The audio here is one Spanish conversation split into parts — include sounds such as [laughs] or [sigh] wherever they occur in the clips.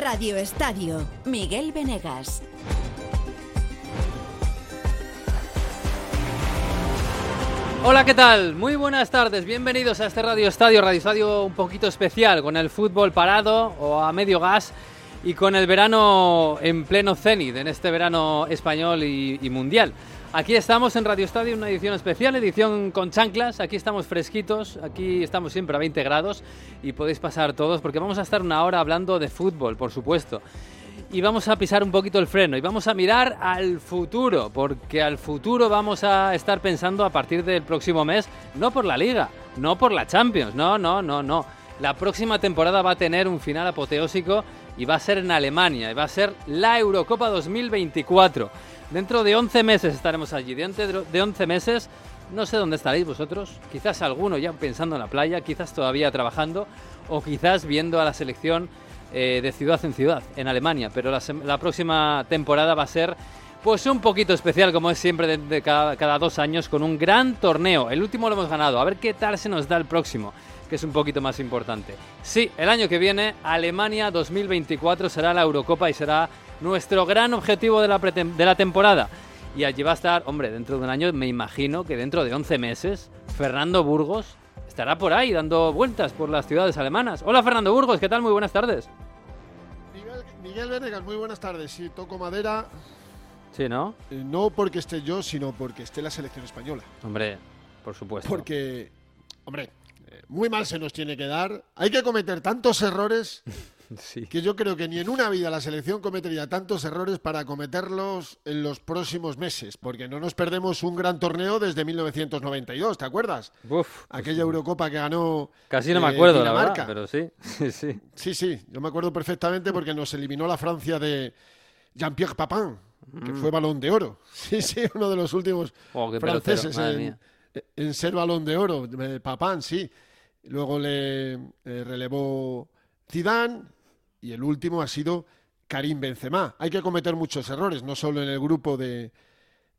Radio Estadio, Miguel Venegas. Hola, ¿qué tal? Muy buenas tardes, bienvenidos a este Radio Estadio, Radio Estadio un poquito especial, con el fútbol parado o a medio gas y con el verano en pleno cenit, en este verano español y, mundial. Aquí estamos en Radio Estadio, una edición especial, edición con chanclas, aquí estamos fresquitos, aquí estamos siempre a 20 grados y podéis pasar todos porque vamos a estar una hora hablando de fútbol, por supuesto y vamos a pisar un poquito el freno y vamos a mirar al futuro, porque al futuro vamos a estar pensando a partir del próximo mes, no por la liga, no por la Champions, no, no, no, no. La próxima temporada va a tener un final apoteósico y va a ser en Alemania, y va a ser la Eurocopa 2024. Dentro de 11 meses estaremos allí, dentro de 11 meses no sé dónde estaréis vosotros, quizás alguno ya pensando en la playa, quizás todavía trabajando o quizás viendo a la selección eh, de ciudad en ciudad, en Alemania, pero la, próxima temporada va a ser pues un poquito especial, como es siempre de, cada, dos años, con un gran torneo. El último lo hemos ganado, a ver qué tal se nos da el próximo, que es un poquito más importante. Sí, el año que viene, Alemania 2024 será la Eurocopa y será nuestro gran objetivo de la, de la temporada. Y allí va a estar, hombre, dentro de un año, me imagino que dentro de 11 meses, Fernando Burgos estará por ahí dando vueltas por las ciudades alemanas. Hola Fernando Burgos, ¿qué tal? Muy buenas tardes. Miguel, Venegas, muy buenas tardes. Sí, toco madera. Sí, ¿no? Eh, no porque esté yo, sino porque esté la selección española. Hombre, por supuesto. Porque, hombre, eh, muy mal se nos tiene que dar. Hay que cometer tantos errores [laughs] que yo creo que ni en una vida la selección cometería tantos errores para cometerlos en los próximos meses, porque no nos perdemos un gran torneo desde 1992, ¿te acuerdas? Uf, Aquella Eurocopa que ganó. Casi no me eh, acuerdo, la verdad, pero [laughs] sí. sí. Sí, sí, yo me acuerdo perfectamente porque nos eliminó la Francia de Jean-Pierre Papin, que fue mm. balón de oro. [laughs] Sí, sí, uno de los últimos oh, franceses en, ser balón de oro. Eh, Papin, sí. Luego le eh, relevó Zidane y el último ha sido Karim Benzema. Hay que cometer muchos errores, no solo en el grupo de,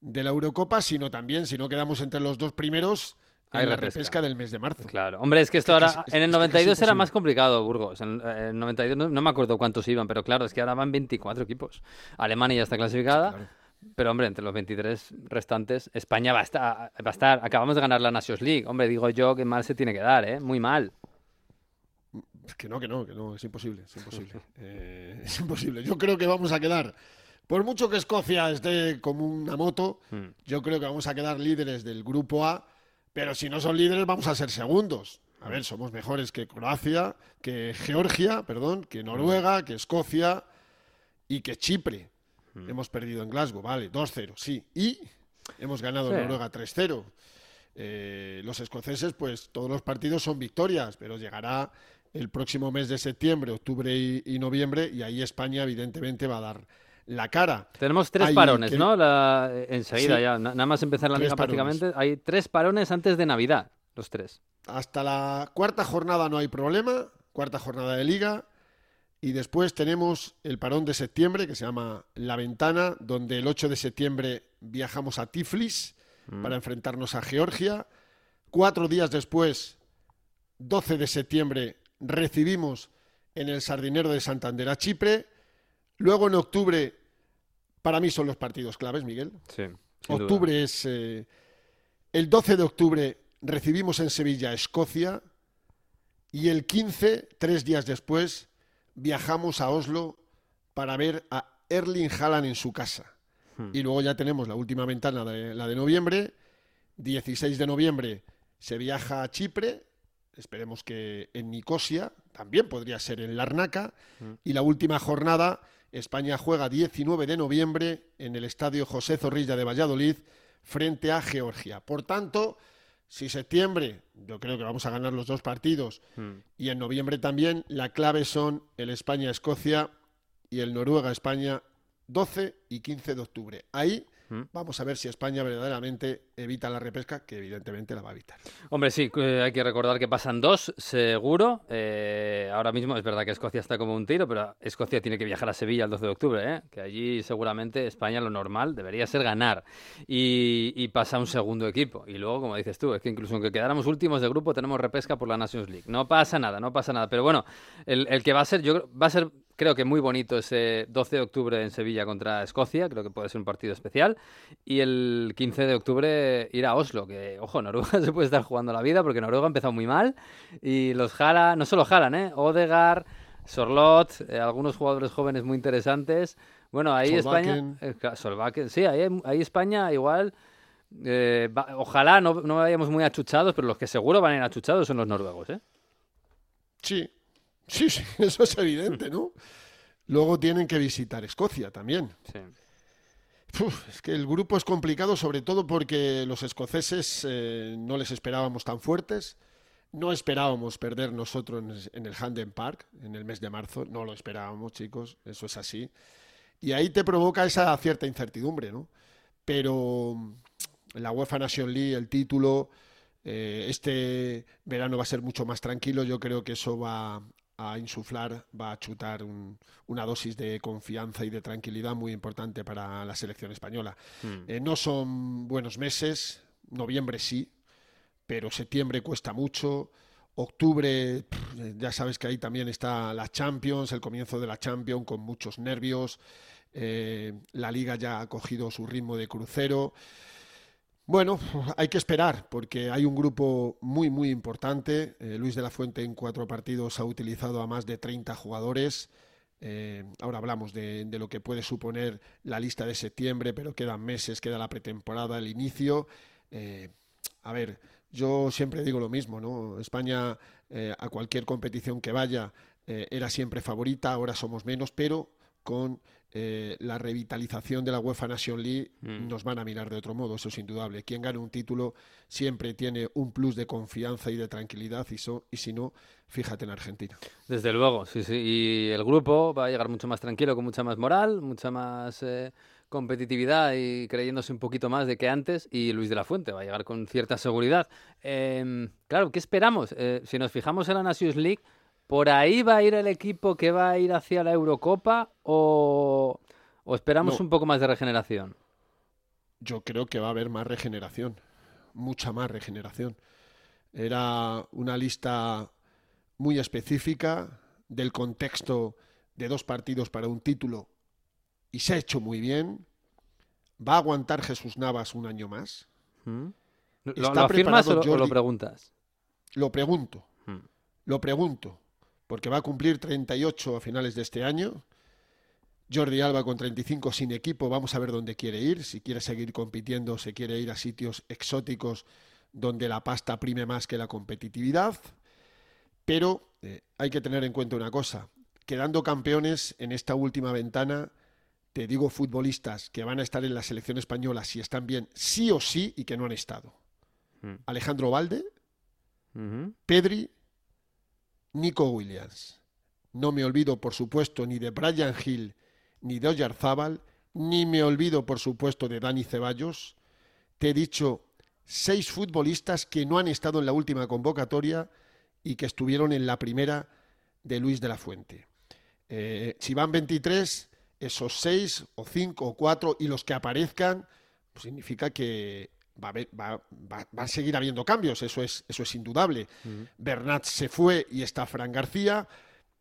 la Eurocopa, sino también, si no quedamos entre los dos primeros, en la repesca del mes de marzo. Claro. Hombre, es que esto ahora. en el 92 era más complicado, Burgos. En el 92 no, me acuerdo cuántos iban, pero claro, es que ahora van 24 equipos. Alemania ya está clasificada. Pero, hombre, entre los 23 restantes, España va a, estar, va a estar. Acabamos de ganar la Nations League. Hombre, digo yo que mal se tiene que dar, ¿eh? Muy mal. Que no, que no, que no, es imposible, es imposible. [laughs] Eh, es imposible. Yo creo que vamos a quedar, por mucho que Escocia esté como una moto, hmm. yo creo que vamos a quedar líderes del grupo A, pero si no son líderes vamos a ser segundos. A ver, somos mejores que Croacia, que Georgia, perdón, que Noruega, que Escocia y que Chipre. Hmm. Hemos perdido en Glasgow, vale, 2-0, sí. Y hemos ganado en Noruega 3-0. Eh, los escoceses, pues todos los partidos son victorias, pero llegará el próximo mes de septiembre, octubre y, noviembre, y ahí España evidentemente va a dar la cara. Tenemos tres parones, ¿no? enseguida ya, nada más empezar la liga prácticamente, hay tres parones antes de Navidad, los tres. Hasta la cuarta jornada no hay problema, cuarta jornada de liga, y después tenemos el parón de septiembre, que se llama La Ventana, donde el 8 de septiembre viajamos a Tiflis mm. para enfrentarnos a Georgia. Cuatro días después, 12 de septiembre, recibimos en el Sardinero de Santander a Chipre. Luego en octubre, para mí son los partidos claves, Miguel. Sí. Octubre es. Eh, el 12 de octubre recibimos en Sevilla a Escocia. Y el 15, tres días después, viajamos a Oslo para ver a Erling Haaland en su casa. Hmm. Y luego ya tenemos la última ventana, de, la de noviembre. 16 de noviembre se viaja a Chipre esperemos que en Nicosia, también podría ser en Larnaca, mm. y la última jornada, España juega 19 de noviembre en el Estadio José Zorrilla de Valladolid frente a Georgia. Por tanto, si septiembre, yo creo que vamos a ganar los dos partidos, mm. y en noviembre también, la clave son el España-Escocia y el Noruega-España 12 y 15 de octubre. Ahí Vamos a ver si España verdaderamente evita la repesca, que evidentemente la va a evitar. Hombre, sí, eh, hay que recordar que pasan dos, seguro. Eh, ahora mismo es verdad que Escocia está como un tiro, pero Escocia tiene que viajar a Sevilla el 12 de octubre, ¿eh? que allí seguramente España lo normal debería ser ganar y, pasa un segundo equipo. Y luego, como dices tú, es que incluso aunque quedáramos últimos de grupo, tenemos repesca por la Nations League. No pasa nada, no pasa nada. Pero bueno, el, que va a ser, yo va a ser creo que muy bonito ese 12 de octubre en Sevilla contra Escocia, creo que puede ser un partido especial. Y el 15 de octubre ir a Oslo, que, ojo, Noruega [laughs] se puede estar jugando la vida porque Noruega ha empezado muy mal. Y los jala, no solo jalan, ¿eh? Odegar, Sorlot, eh, algunos jugadores jóvenes muy interesantes. Bueno, ahí España. Eh, sí, ahí, ahí España igual. Eh, ojalá no, no vayamos muy achuchados, pero los que seguro van a ir achuchados son los noruegos, ¿eh? Sí, sí, sí, [laughs] eso es evidente, ¿no? Luego tienen que visitar Escocia también. Sí. es que el grupo es complicado, sobre todo porque los escoceses eh, no les esperábamos tan fuertes. No esperábamos perder nosotros en el Handen Park en el mes de marzo. No lo esperábamos, chicos. Eso es así. Y ahí te provoca esa cierta incertidumbre, ¿no? Pero la UEFA Nation League, el título, eh, este verano va a ser mucho más tranquilo. Yo creo que eso va a insuflar, va a chutar una dosis de confianza y de tranquilidad muy importante para la selección española. Hmm. Eh, no son buenos meses, noviembre sí, pero septiembre cuesta mucho. Octubre, ya sabes que ahí también está la Champions, el comienzo de la Champions con muchos nervios. Eh, la liga ya ha cogido su ritmo de crucero. Bueno, hay que esperar porque hay un grupo muy, muy importante. Eh, Luis de la Fuente en cuatro partidos ha utilizado a más de 30 jugadores. Eh, ahora hablamos de, lo que puede suponer la lista de septiembre, pero quedan meses, queda la pretemporada, el inicio. Eh, a ver, yo siempre digo lo mismo, ¿no? España a cualquier competición que vaya era siempre favorita, ahora somos menos, pero con eh, la revitalización de la UEFA Nation League mm. nos van a mirar de otro modo, eso es indudable. Quien gane un título siempre tiene un plus de confianza y de tranquilidad y, y si no, fíjate en Argentina. Desde luego, sí, sí. Y el grupo va a llegar mucho más tranquilo, con mucha más moral, mucha más eh, competitividad y creyéndose un poquito más de que antes. Y Luis de la Fuente va a llegar con cierta seguridad. Em, claro, ¿qué esperamos? Eh, si nos fijamos en la Nations League ¿Por ahí va a ir el equipo que va a ir hacia la Eurocopa o, esperamos un poco más de regeneración? Yo creo que va a haber más regeneración, mucha más regeneración. Era una lista muy específica del contexto de dos partidos para un título y se ha hecho muy bien. ¿Va a aguantar Jesús Navas un año más? ¿Mm? ¿Lo, afirmas o lo, preguntas? Lo pregunto. ¿Mm? Lo pregunto porque va a cumplir 38 a finales de este año. Jordi Alba con 35 sin equipo, vamos a ver dónde quiere ir, si quiere seguir compitiendo, se quiere ir a sitios exóticos donde la pasta prime más que la competitividad. Pero eh, hay que tener en cuenta una cosa, quedando campeones en esta última ventana, te digo futbolistas que van a estar en la selección española si están bien, sí o sí, y que no han estado. Hmm. Alejandro Valde, Pedri, Nico Williams. No me olvido, por supuesto, ni de Brian Hill ni de Oyarzábal, ni me olvido, por supuesto, de Dani Ceballos. Te he dicho seis futbolistas que no han estado en la última convocatoria y que estuvieron en la primera de Luis de la Fuente. Eh, si van 23, esos seis o cinco o cuatro y los que aparezcan, pues significa que va a, seguir habiendo cambios, eso es, eso es indudable. Bernat se fue y está Fran García.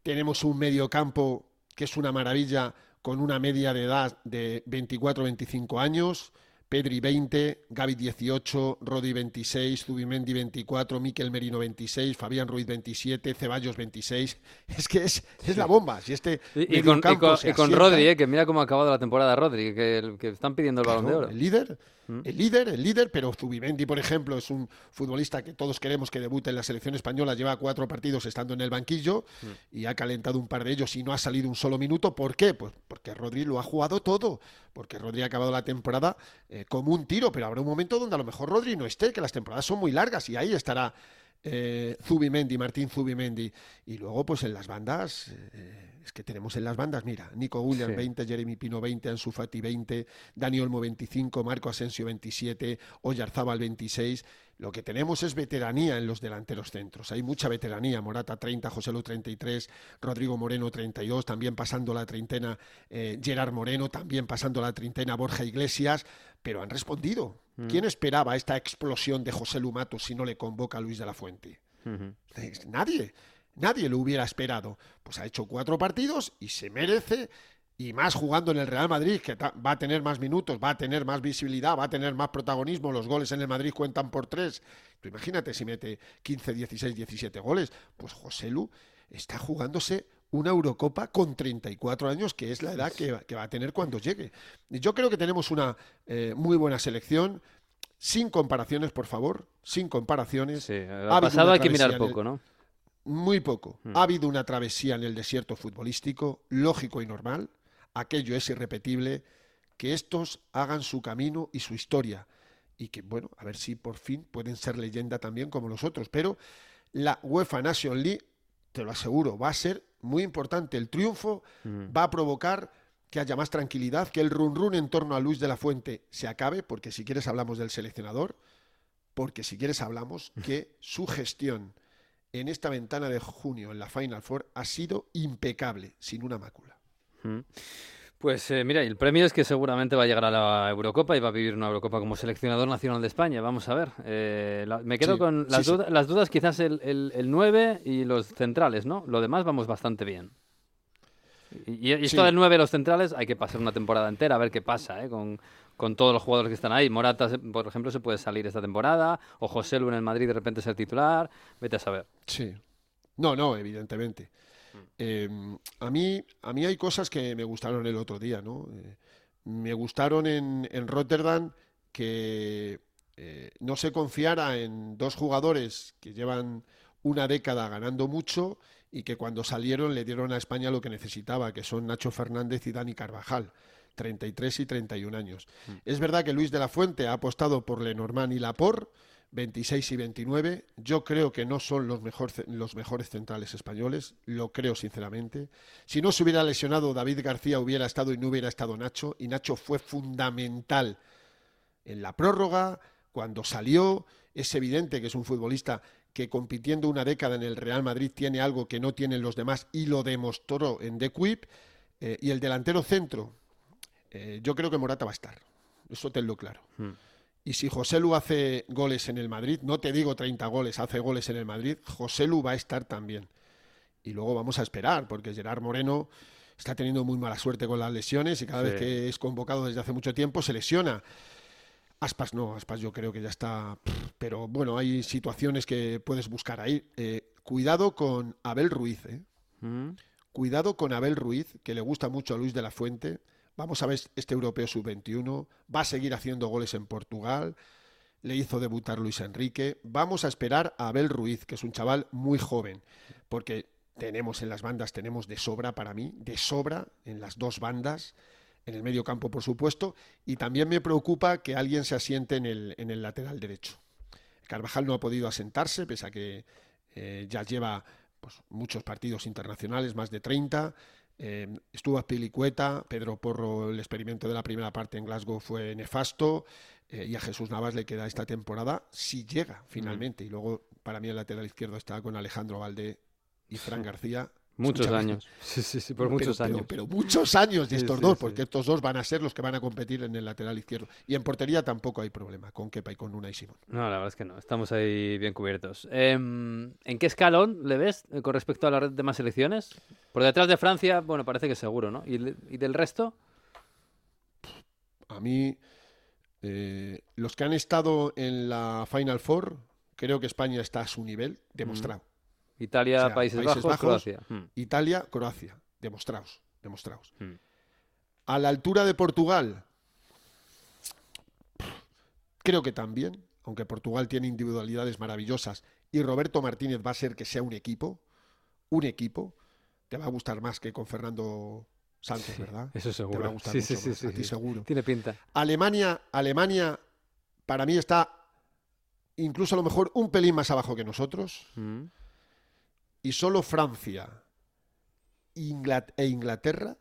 Tenemos un medio campo que es una maravilla con una media de edad de 24-25 años. Pedri 20, Gaby 18, Rodi 26, Zubimendi 24, Miquel Merino 26, Fabián Ruiz 27, Ceballos 26. [laughs] Es que es, es la bomba. Si este y, con, y con, Rodri, eh, que mira cómo ha acabado la temporada Rodri, que, que están pidiendo el balón de oro. El líder, mm. el líder, el líder, pero Zubimendi, por ejemplo, es un futbolista que todos queremos que debute en la selección española, lleva cuatro partidos estando en el banquillo mm. y ha calentado un par de ellos y no ha salido un solo minuto. ¿Por qué? Pues porque Rodri lo ha jugado todo, porque Rodri ha acabado la temporada eh, como un tiro, pero habrá un momento donde a lo mejor Rodri no esté, que las temporadas son muy largas y ahí estará eh, Zubimendi, Martín Zubimendi. Y luego, pues en las bandas, eh, es que tenemos en las bandas, mira, Nico Williams 20, Jeremy Pino 20, Ansu Fati 20, Dani Olmo 25, Marco Asensio 27, Oyarzábal 26. Lo que tenemos es veteranía en los delanteros centros. Hay mucha veteranía. Morata 30, José Lu 33, Rodrigo Moreno 32, también pasando la treintena eh, Gerard Moreno, también pasando la treintena Borja Iglesias, pero han respondido. Mm. ¿Quién esperaba esta explosión de José Lumato si no le convoca a Luis de la Fuente? Nadie. Nadie lo hubiera esperado. Pues ha hecho cuatro partidos y se merece y más jugando en el Real Madrid, que va a tener más minutos, va a tener más visibilidad, va a tener más protagonismo, los goles en el Madrid cuentan por tres. Tú imagínate si mete 15, 16, 17 goles. Pues José Lu está jugándose una Eurocopa con 34 años, que es la edad que, va a tener cuando llegue. Y yo creo que tenemos una eh, muy buena selección, sin comparaciones, por favor, sin comparaciones. Sí, ha pasado hay que mirar poco, ¿no? Muy poco. Hmm. Ha habido una travesía en el desierto futbolístico, lógico y normal aquello es irrepetible, que estos hagan su camino y su historia. Y que, bueno, a ver si por fin pueden ser leyenda también como los otros. Pero la UEFA Nation League, te lo aseguro, va a ser muy importante. El triunfo mm. va a provocar que haya más tranquilidad, que el run run en torno a Luis de la Fuente se acabe, porque si quieres hablamos del seleccionador, porque si quieres hablamos que su gestión en esta ventana de junio en la Final Four ha sido impecable, sin una mácula. Pues eh, mira, el premio es que seguramente va a llegar a la Eurocopa y va a vivir una Eurocopa como seleccionador nacional de España. Vamos a ver. Eh, me quedo con las, dudas, quizás el, el, 9 y los centrales, ¿no? Lo demás vamos bastante bien. Y, esto del 9 y los centrales hay que pasar una temporada entera a ver qué pasa ¿eh? con, con todos los jugadores que están ahí. Morata, por ejemplo, se puede salir esta temporada, o José Lu en el Madrid de repente ser titular. Vete a saber. Sí. No, no, evidentemente. Em, a, mí, a mí hay cosas que me gustaron el otro día, ¿no? Eh, me gustaron en, Rotterdam que eh, no se confiara en dos jugadores que llevan una década ganando mucho y que cuando salieron le dieron a España lo que necesitaba, que son Nacho Fernández y Dani Carvajal. 33 y 31 años. Mm. Es verdad que Luis de la Fuente ha apostado por Lenormand y Laporte, 26 y 29. Yo creo que no son los, los mejores centrales españoles, lo creo sinceramente. Si no se hubiera lesionado David García hubiera estado y no hubiera estado Nacho, y Nacho fue fundamental en la prórroga, cuando salió, es evidente que es un futbolista que compitiendo una década en el Real Madrid tiene algo que no tienen los demás y lo demostró en The Quip. Eh, y el delantero centro, eh, yo creo que Morata va a estar. Eso tenlo claro. Hmm. Y si José Lu hace goles en el Madrid, no te digo 30 goles, hace goles en el Madrid, José Lu va a estar también. Y luego vamos a esperar, porque Gerard Moreno está teniendo muy mala suerte con las lesiones y cada vez que es convocado desde hace mucho tiempo se lesiona. Aspas no, Aspas yo creo que ya está. Pero bueno, hay situaciones que puedes buscar ahí. Eh, cuidado con Abel Ruiz, ¿eh? Mm. Cuidado con Abel Ruiz, que le gusta mucho a Luis de la Fuente. Vamos a ver este europeo sub-21. Va a seguir haciendo goles en Portugal. Le hizo debutar Luis Enrique. Vamos a esperar a Abel Ruiz, que es un chaval muy joven, porque tenemos en las bandas, tenemos de sobra para mí, de sobra en las dos bandas, en el medio campo, por supuesto, y también me preocupa que alguien se asiente en el, en el lateral derecho. Carvajal no ha podido asentarse, pese a que eh, ya lleva pues, muchos partidos internacionales, más de 30. Eh, estuvo a Pilicueta, Pedro Porro, el experimento de la primera parte en Glasgow fue nefasto, eh, y a Jesús Navas le queda esta temporada si llega finalmente. Y luego, para mí, el lateral izquierdo está con Alejandro Valde y Fran García, Muchos años. Sí, sí, sí, por muchos años. Pero, muchos años de estos dos, porque estos dos van a ser los que van a competir en el lateral izquierdo. Y en portería tampoco hay problema con Kepa y con Una y Simón. No, la verdad es que no. Estamos ahí bien cubiertos. Em, ¿En qué escalón le ves eh, con respecto a la red de más selecciones? Por detrás de Francia, bueno, parece que seguro, ¿no? ¿Y, del resto? A mí, eh, los que han estado en la Final Four, creo que España está a su nivel, demostrado. Italia, Países, Bajos, Croacia. Hmm. Italia, Croacia. Demostraos, demostraos. Hmm. A la altura de Portugal, creo que también, aunque Portugal tiene individualidades maravillosas y Roberto Martínez va a ser que sea un equipo, un equipo, te va a gustar más que con Fernando Santos, ¿verdad? Eso seguro. Te va a gustar sí, mucho sí, a ti seguro. Tiene pinta. Alemania, Alemania, para mí está incluso a lo mejor un pelín más abajo que nosotros. Hmm y solo Francia e Inglaterra,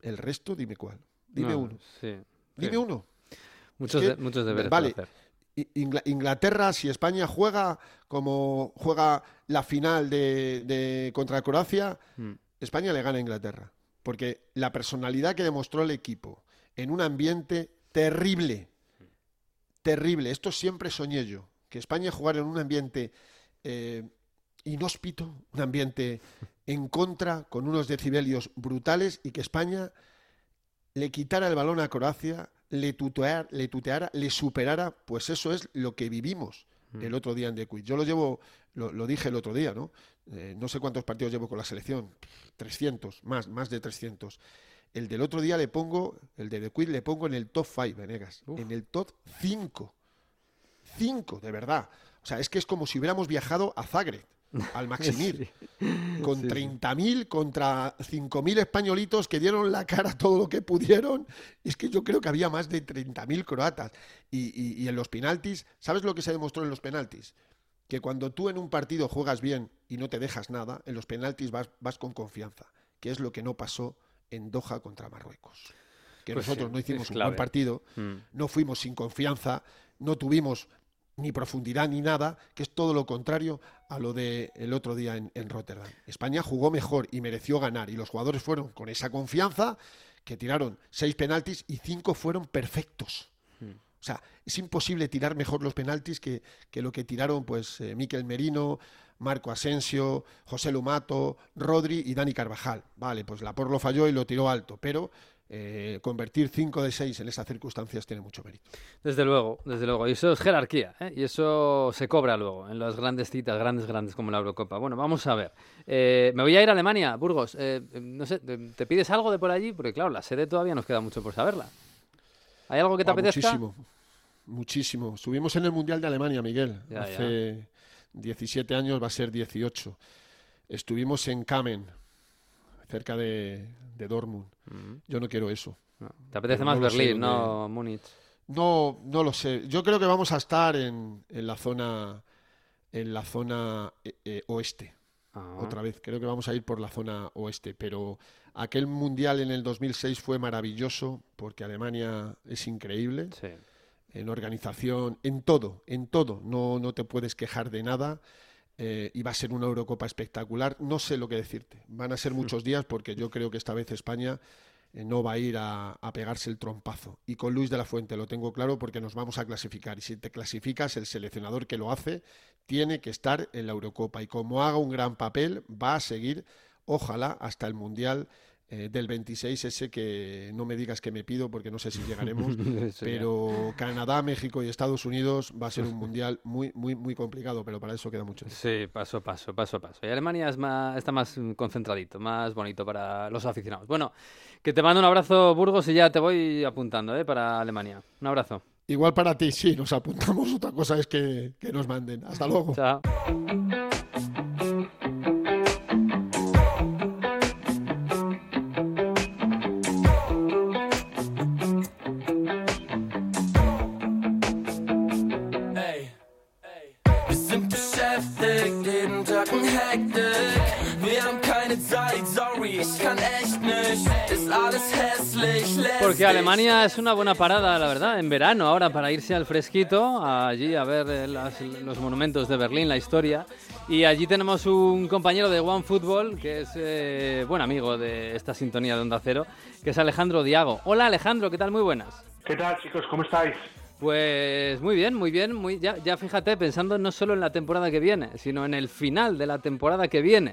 el resto, dime cuál. Dime uno. Dime uno. Muchos, muchos deberes vale. hacer. Inglaterra, si España juega como juega la final de, contra Croacia, hmm. España le gana a Inglaterra. Porque la personalidad que demostró el equipo en un ambiente terrible, terrible. Esto siempre soñé yo, que España jugara en un ambiente eh, inhóspito, un ambiente en contra, con unos decibelios brutales y que España le quitara el balón a Croacia, le, tuteara, le tuteara, le superara, pues eso es lo que vivimos mm. el otro día en The Yo lo llevo, lo, dije el otro día, ¿no? Eh, no sé cuántos partidos llevo con la selección, 300, más, más de 300. El del otro día le pongo, el de The le pongo en el top 5, Venegas, en el top 5. 5, de verdad. O sea, es que es como si hubiéramos viajado a Zagreb al [laughs] Maximir, con 30.000 contra 5.000 españolitos que dieron la cara todo lo que pudieron. Es que yo creo que había más de 30.000 croatas. Y, en los penaltis, ¿sabes lo que se demostró en los penaltis? Que cuando tú en un partido juegas bien y no te dejas nada, en los penaltis vas, vas con confianza, que es lo que no pasó en Doha contra Marruecos. Que pues nosotros no hicimos un buen partido, mm. no fuimos sin confianza, no tuvimos ni profundidad ni nada, que es todo lo contrario a lo del el otro día en, Rotterdam. España jugó mejor y mereció ganar y los jugadores fueron con esa confianza que tiraron seis penaltis y cinco fueron perfectos. Hmm. O sea, es imposible tirar mejor los penaltis que, que lo que tiraron pues eh, Miquel Merino, Marco Asensio, José Lumato, Rodri y Dani Carvajal. Vale, pues la por lo falló y lo tiró alto, pero eh, convertir 5 de 6 en esas circunstancias tiene mucho mérito. Desde luego, desde luego. Y eso es jerarquía, ¿eh? y eso se cobra luego en las grandes citas, grandes, grandes como la Eurocopa. Bueno, vamos a ver. Eh, me voy a ir a Alemania, Burgos. no sé, ¿te, pides algo de por allí? Porque claro, la sede todavía nos queda mucho por saberla. ¿Hay algo que te apetezca? Muchísimo, muchísimo. Subimos en el Mundial de Alemania, Miguel. Hace 17 años, va a ser 18. Estuvimos en Kamen, cerca de, Dortmund. Yo no quiero eso. ¿Te apetece más Berlín, no Múnich? No, no lo sé. Yo creo que vamos a estar en, en la zona en la zona eh, eh, oeste. Ah. Otra vez, creo que vamos a ir por la zona oeste, pero aquel mundial en el 2006 fue maravilloso porque Alemania es increíble. En organización, en todo, en todo. No, no te puedes quejar de nada. Eh, y va a ser una Eurocopa espectacular. No sé lo que decirte. Van a ser muchos días porque yo creo que esta vez España eh, no va a ir a, pegarse el trompazo. Y con Luis de la Fuente lo tengo claro porque nos vamos a clasificar. Y si te clasificas, el seleccionador que lo hace tiene que estar en la Eurocopa. Y como haga un gran papel, va a seguir, ojalá, hasta el Mundial eh, del 26, ese que no me digas que me pido porque no sé si llegaremos, [laughs] pero Canadá, México y Estados Unidos va a ser un mundial muy, muy, muy complicado, pero para eso queda mucho Sí, paso a paso, paso a paso. Y Alemania es más, está más concentradito, más bonito para los aficionados. Bueno, que te mando un abrazo, Burgos, y ya te voy apuntando ¿eh? para Alemania. Un abrazo. Igual para ti, sí, nos apuntamos. [laughs] Otra cosa es que, que nos manden. Hasta luego. Chao. Porque Alemania es una buena parada, la verdad, en verano ahora para irse al fresquito, allí a ver eh, los monumentos de Berlín, la historia. Y allí tenemos un compañero de One Football, que es eh, buen amigo de esta sintonía de Onda Cero, que es Alejandro Diago. Hola Alejandro, ¿qué tal? Muy buenas. ¿Qué tal chicos? ¿Cómo estáis? Pues muy bien, muy bien. Muy, ya, ya fíjate, pensando no solo en la temporada que viene, sino en el final de la temporada que viene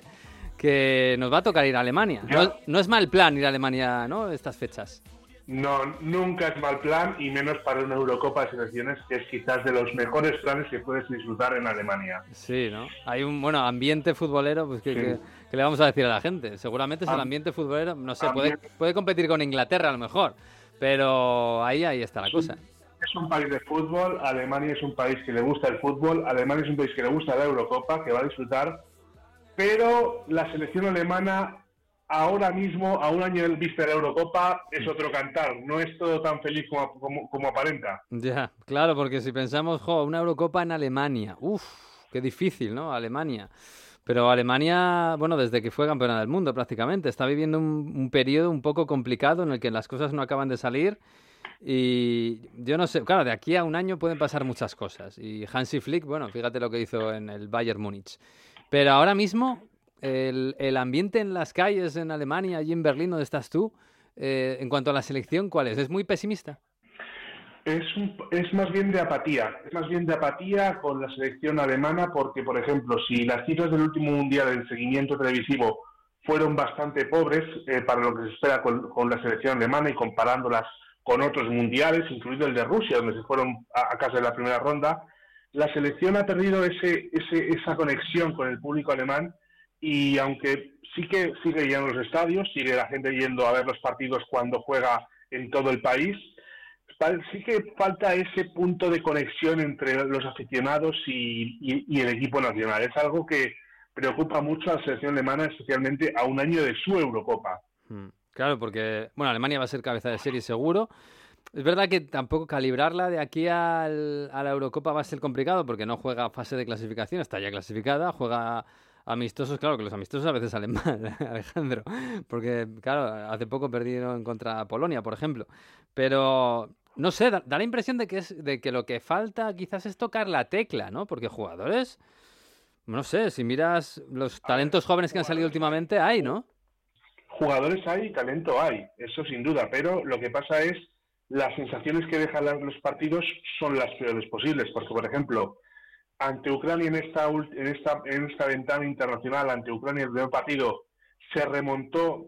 que nos va a tocar ir a Alemania. No, es mal plan ir a Alemania, ¿no? Estas fechas. No, nunca es mal plan y menos para una Eurocopa de selecciones que es quizás de los mejores planes que puedes disfrutar en Alemania. Sí, ¿no? Hay un, bueno, ambiente futbolero, pues que, le vamos a decir a la gente. Seguramente es el ambiente futbolero, no sé, puede, puede competir con Inglaterra a lo mejor, pero ahí, ahí está la cosa. Es un país de fútbol, Alemania es un país que le gusta el fútbol, Alemania es un país que le gusta la Eurocopa, que va a disfrutar pero la selección alemana ahora mismo, a un año del vista de la Eurocopa, es otro cantar. No es todo tan feliz como, aparenta. Ya, claro, porque si pensamos, jo, una Eurocopa en Alemania, uff, qué difícil, ¿no? Alemania. Pero Alemania, bueno, desde que fue campeona del mundo prácticamente, está viviendo un, un periodo un poco complicado en el que las cosas no acaban de salir. Y yo no sé, claro, de aquí a un año pueden pasar muchas cosas. Y Hansi Flick, bueno, fíjate lo que hizo en el Bayern Múnich. Pero ahora mismo, el, ambiente en las calles en Alemania, allí en Berlín, donde estás tú, eh, en cuanto a la selección, ¿cuál es? ¿Es muy pesimista? Es, es más bien de apatía, es más bien de apatía con la selección alemana porque, por ejemplo, si las cifras del último mundial del seguimiento televisivo fueron bastante pobres eh, para lo que se espera con, la selección alemana y comparándolas con otros mundiales, incluido el de Rusia, donde se fueron a, casa de la primera ronda, la selección ha perdido ese, ese, esa conexión con el público alemán y aunque sí que sigue yendo los estadios, sigue la gente yendo a ver los partidos cuando juega en todo el país, sí que falta ese punto de conexión entre los aficionados y, el equipo nacional. Es algo que preocupa mucho a la selección alemana, especialmente a un año de su Eurocopa. Hmm. Claro, porque bueno, Alemania va a ser cabeza de serie seguro. Es verdad que tampoco calibrarla de aquí a la Eurocopa va a ser complicado porque no juega fase de clasificación, está ya clasificada, juega amistosos, claro que los amistosos a veces salen [laughs] mal, Alejandro, porque claro, hace poco perdieron contra Polonia, por ejemplo. Pero no sé, da, la impresión de que, es, de que lo que falta quizás es tocar la tecla, ¿no? Porque jugadores, no sé, si miras los talentos jóvenes que han salido últimamente, hay, ¿no? Jugadores hay, talento hay, eso sin duda, pero lo que pasa es las sensaciones que dejan los partidos son las peores posibles, porque por ejemplo, ante Ucrania en esta, en esta, en esta ventana internacional, ante Ucrania el primer partido se remontó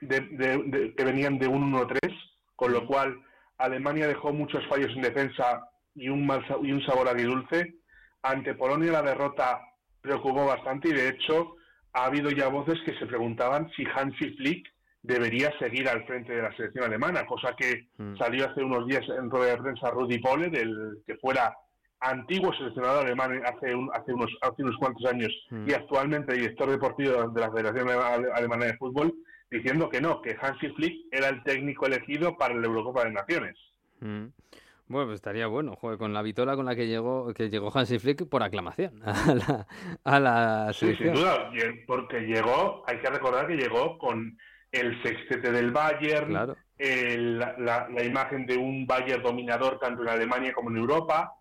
de, que venían de un 1-3, con lo cual Alemania dejó muchos fallos en defensa y un, mal, y un sabor agridulce. Ante Polonia la derrota preocupó bastante y de hecho ha habido ya voces que se preguntaban si Hansi Flick debería seguir al frente de la selección alemana, cosa que mm. salió hace unos días en rueda de prensa Rudi Pole, del que fuera antiguo seleccionador alemán hace, hace, unos, hace unos cuantos años mm. y actualmente director deportivo de la Federación Alemana de Fútbol, diciendo que no, que Hansi Flick era el técnico elegido para la Eurocopa de Naciones. Mm. Bueno, pues estaría bueno, joder, con la vitola con la que llegó, que llegó Hansi Flick por aclamación [laughs] a la, a la selección. Sí, sin duda, porque llegó, hay que recordar que llegó con el sextete del Bayern, la, la, imagen de un Bayern dominador tanto en Alemania como en Europa,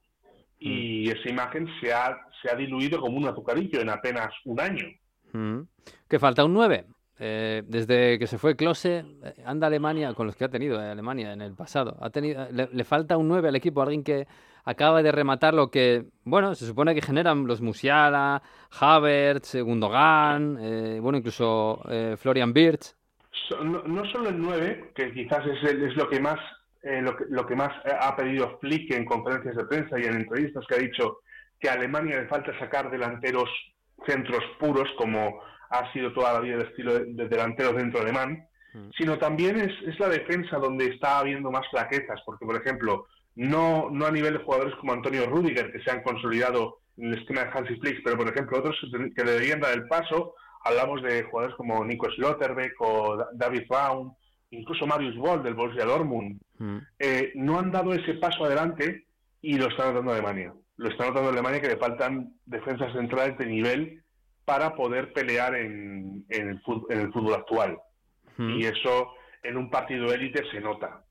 y mm. esa imagen se ha, se ha diluido como un azucarillo en apenas un año. Mm. ¿Qué falta? ¿Un 9? Eh, desde que se fue Klose, eh, anda Alemania, con los que ha tenido eh, Alemania en el pasado, ha tenido, le, falta un 9 al equipo, alguien que acaba de rematar lo que, bueno, se supone que generan los Musiala, Havertz, Gundogan, bueno, incluso Florian Birch. No, solo el 9, que quizás es, es lo que más lo, que, lo que más ha pedido Flick en conferencias de prensa y en entrevistas que ha dicho que a Alemania le falta sacar delanteros centros puros como ha sido toda la vida el estilo de, delantero dentro alemán, mm. sino también es, la defensa donde está habiendo más flaquezas, porque por ejemplo, no, no a nivel de jugadores como Antonio Rudiger, que se han consolidado en el esquema de Hansi Flick, pero por ejemplo otros que deberían dar el paso, hablamos de jugadores como Nico Slotterbeck o David Baum, incluso Marius Boll del Borussia Dortmund, mm. eh, no han dado ese paso adelante y lo están notando Alemania. Lo está notando Alemania que le faltan defensas centrales de nivel para poder pelear en, el, fútbol, actual. Y eso en un partido élite se nota.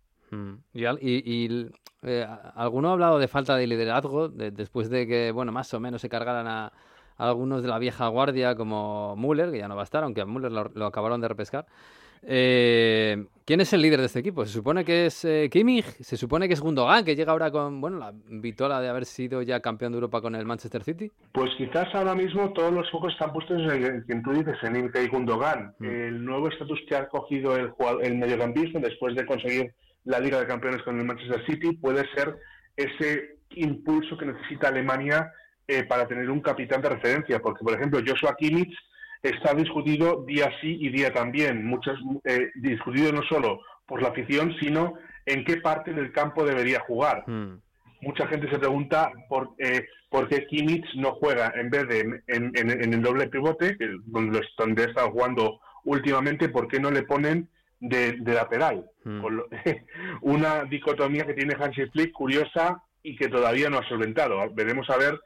Y, y, eh, alguno ha hablado de falta de liderazgo después de que, bueno, más o menos se cargaran a, algunos de la vieja guardia como Müller, que ya no va a estar, aunque a Müller lo acabaron de repescar. Eh, ¿Quién es el líder de este equipo? Se supone que es eh, Kimmich, se supone que es Gundogan, que llega ahora con bueno la vitola de haber sido ya campeón de Europa con el Manchester City. Pues quizás ahora mismo todos los focos están puestos en quien tú dices, en Ilkay Gundogan. Mm. El nuevo estatus que ha cogido el, el mediocampista después de conseguir la Liga de Campeones con el Manchester City puede ser ese impulso que necesita Alemania eh, para tener un capitán de referencia, porque por ejemplo Joshua Kimmich está discutido día sí y día también. Muchas, eh, discutido no solo por la afición, sino en qué parte del campo debería jugar. Hmm. Mucha gente se pregunta por, eh, por qué Kimmich no juega en vez de en, en, el doble pivote, donde, donde ha estado jugando últimamente, ¿por qué no le ponen de, lateral? Hmm. [laughs] una dicotomía que tiene Hansi Flick curiosa y que todavía no ha solventado. Veremos a ver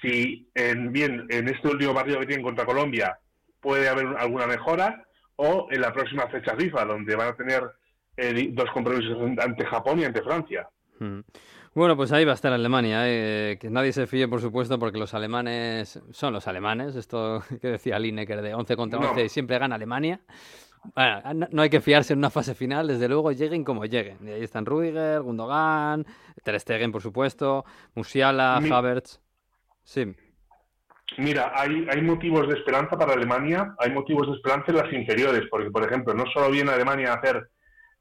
si en, bien en este último partido que tienen contra Colombia puede haber alguna mejora o en la próxima fecha FIFA, donde van a tener eh, dos compromisos ante Japón y ante Francia. Hmm. Bueno, pues ahí va a estar Alemania, eh, que nadie se fíe, por supuesto, porque los alemanes son los alemanes, esto [laughs] que decía Lineker de 11 contra 11, siempre gana Alemania. Bueno, no, no hay que fiarse en una fase final, desde luego lleguen como lleguen. Y ahí están Rudiger, Gundogan, Ter Stegen, por supuesto, Musiala, Mi- Havertz. Sí. Mira, hay, hay motivos de esperanza para Alemania, hay motivos de esperanza en las inferiores, porque, por ejemplo, no solo viene Alemania a hacer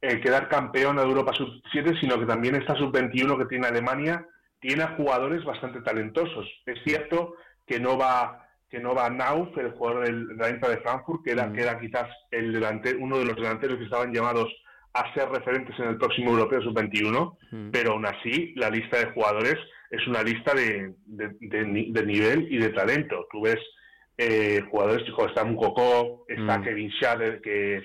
eh, quedar campeona de Europa Sub-7, sino que también esta Sub-21 que tiene Alemania tiene a jugadores bastante talentosos. Es cierto que no va que no va Nauf, el jugador del, de la de Frankfurt, que era, Mm. que era quizás el delante- uno de los delanteros que estaban llamados a ser referentes en el próximo Europeo Sub-21, Mm. pero aún así la lista de jugadores es una lista de, de- de de nivel y de talento. Tú ves eh, jugadores como está Mukoko, está Mm. Kevin Schader, que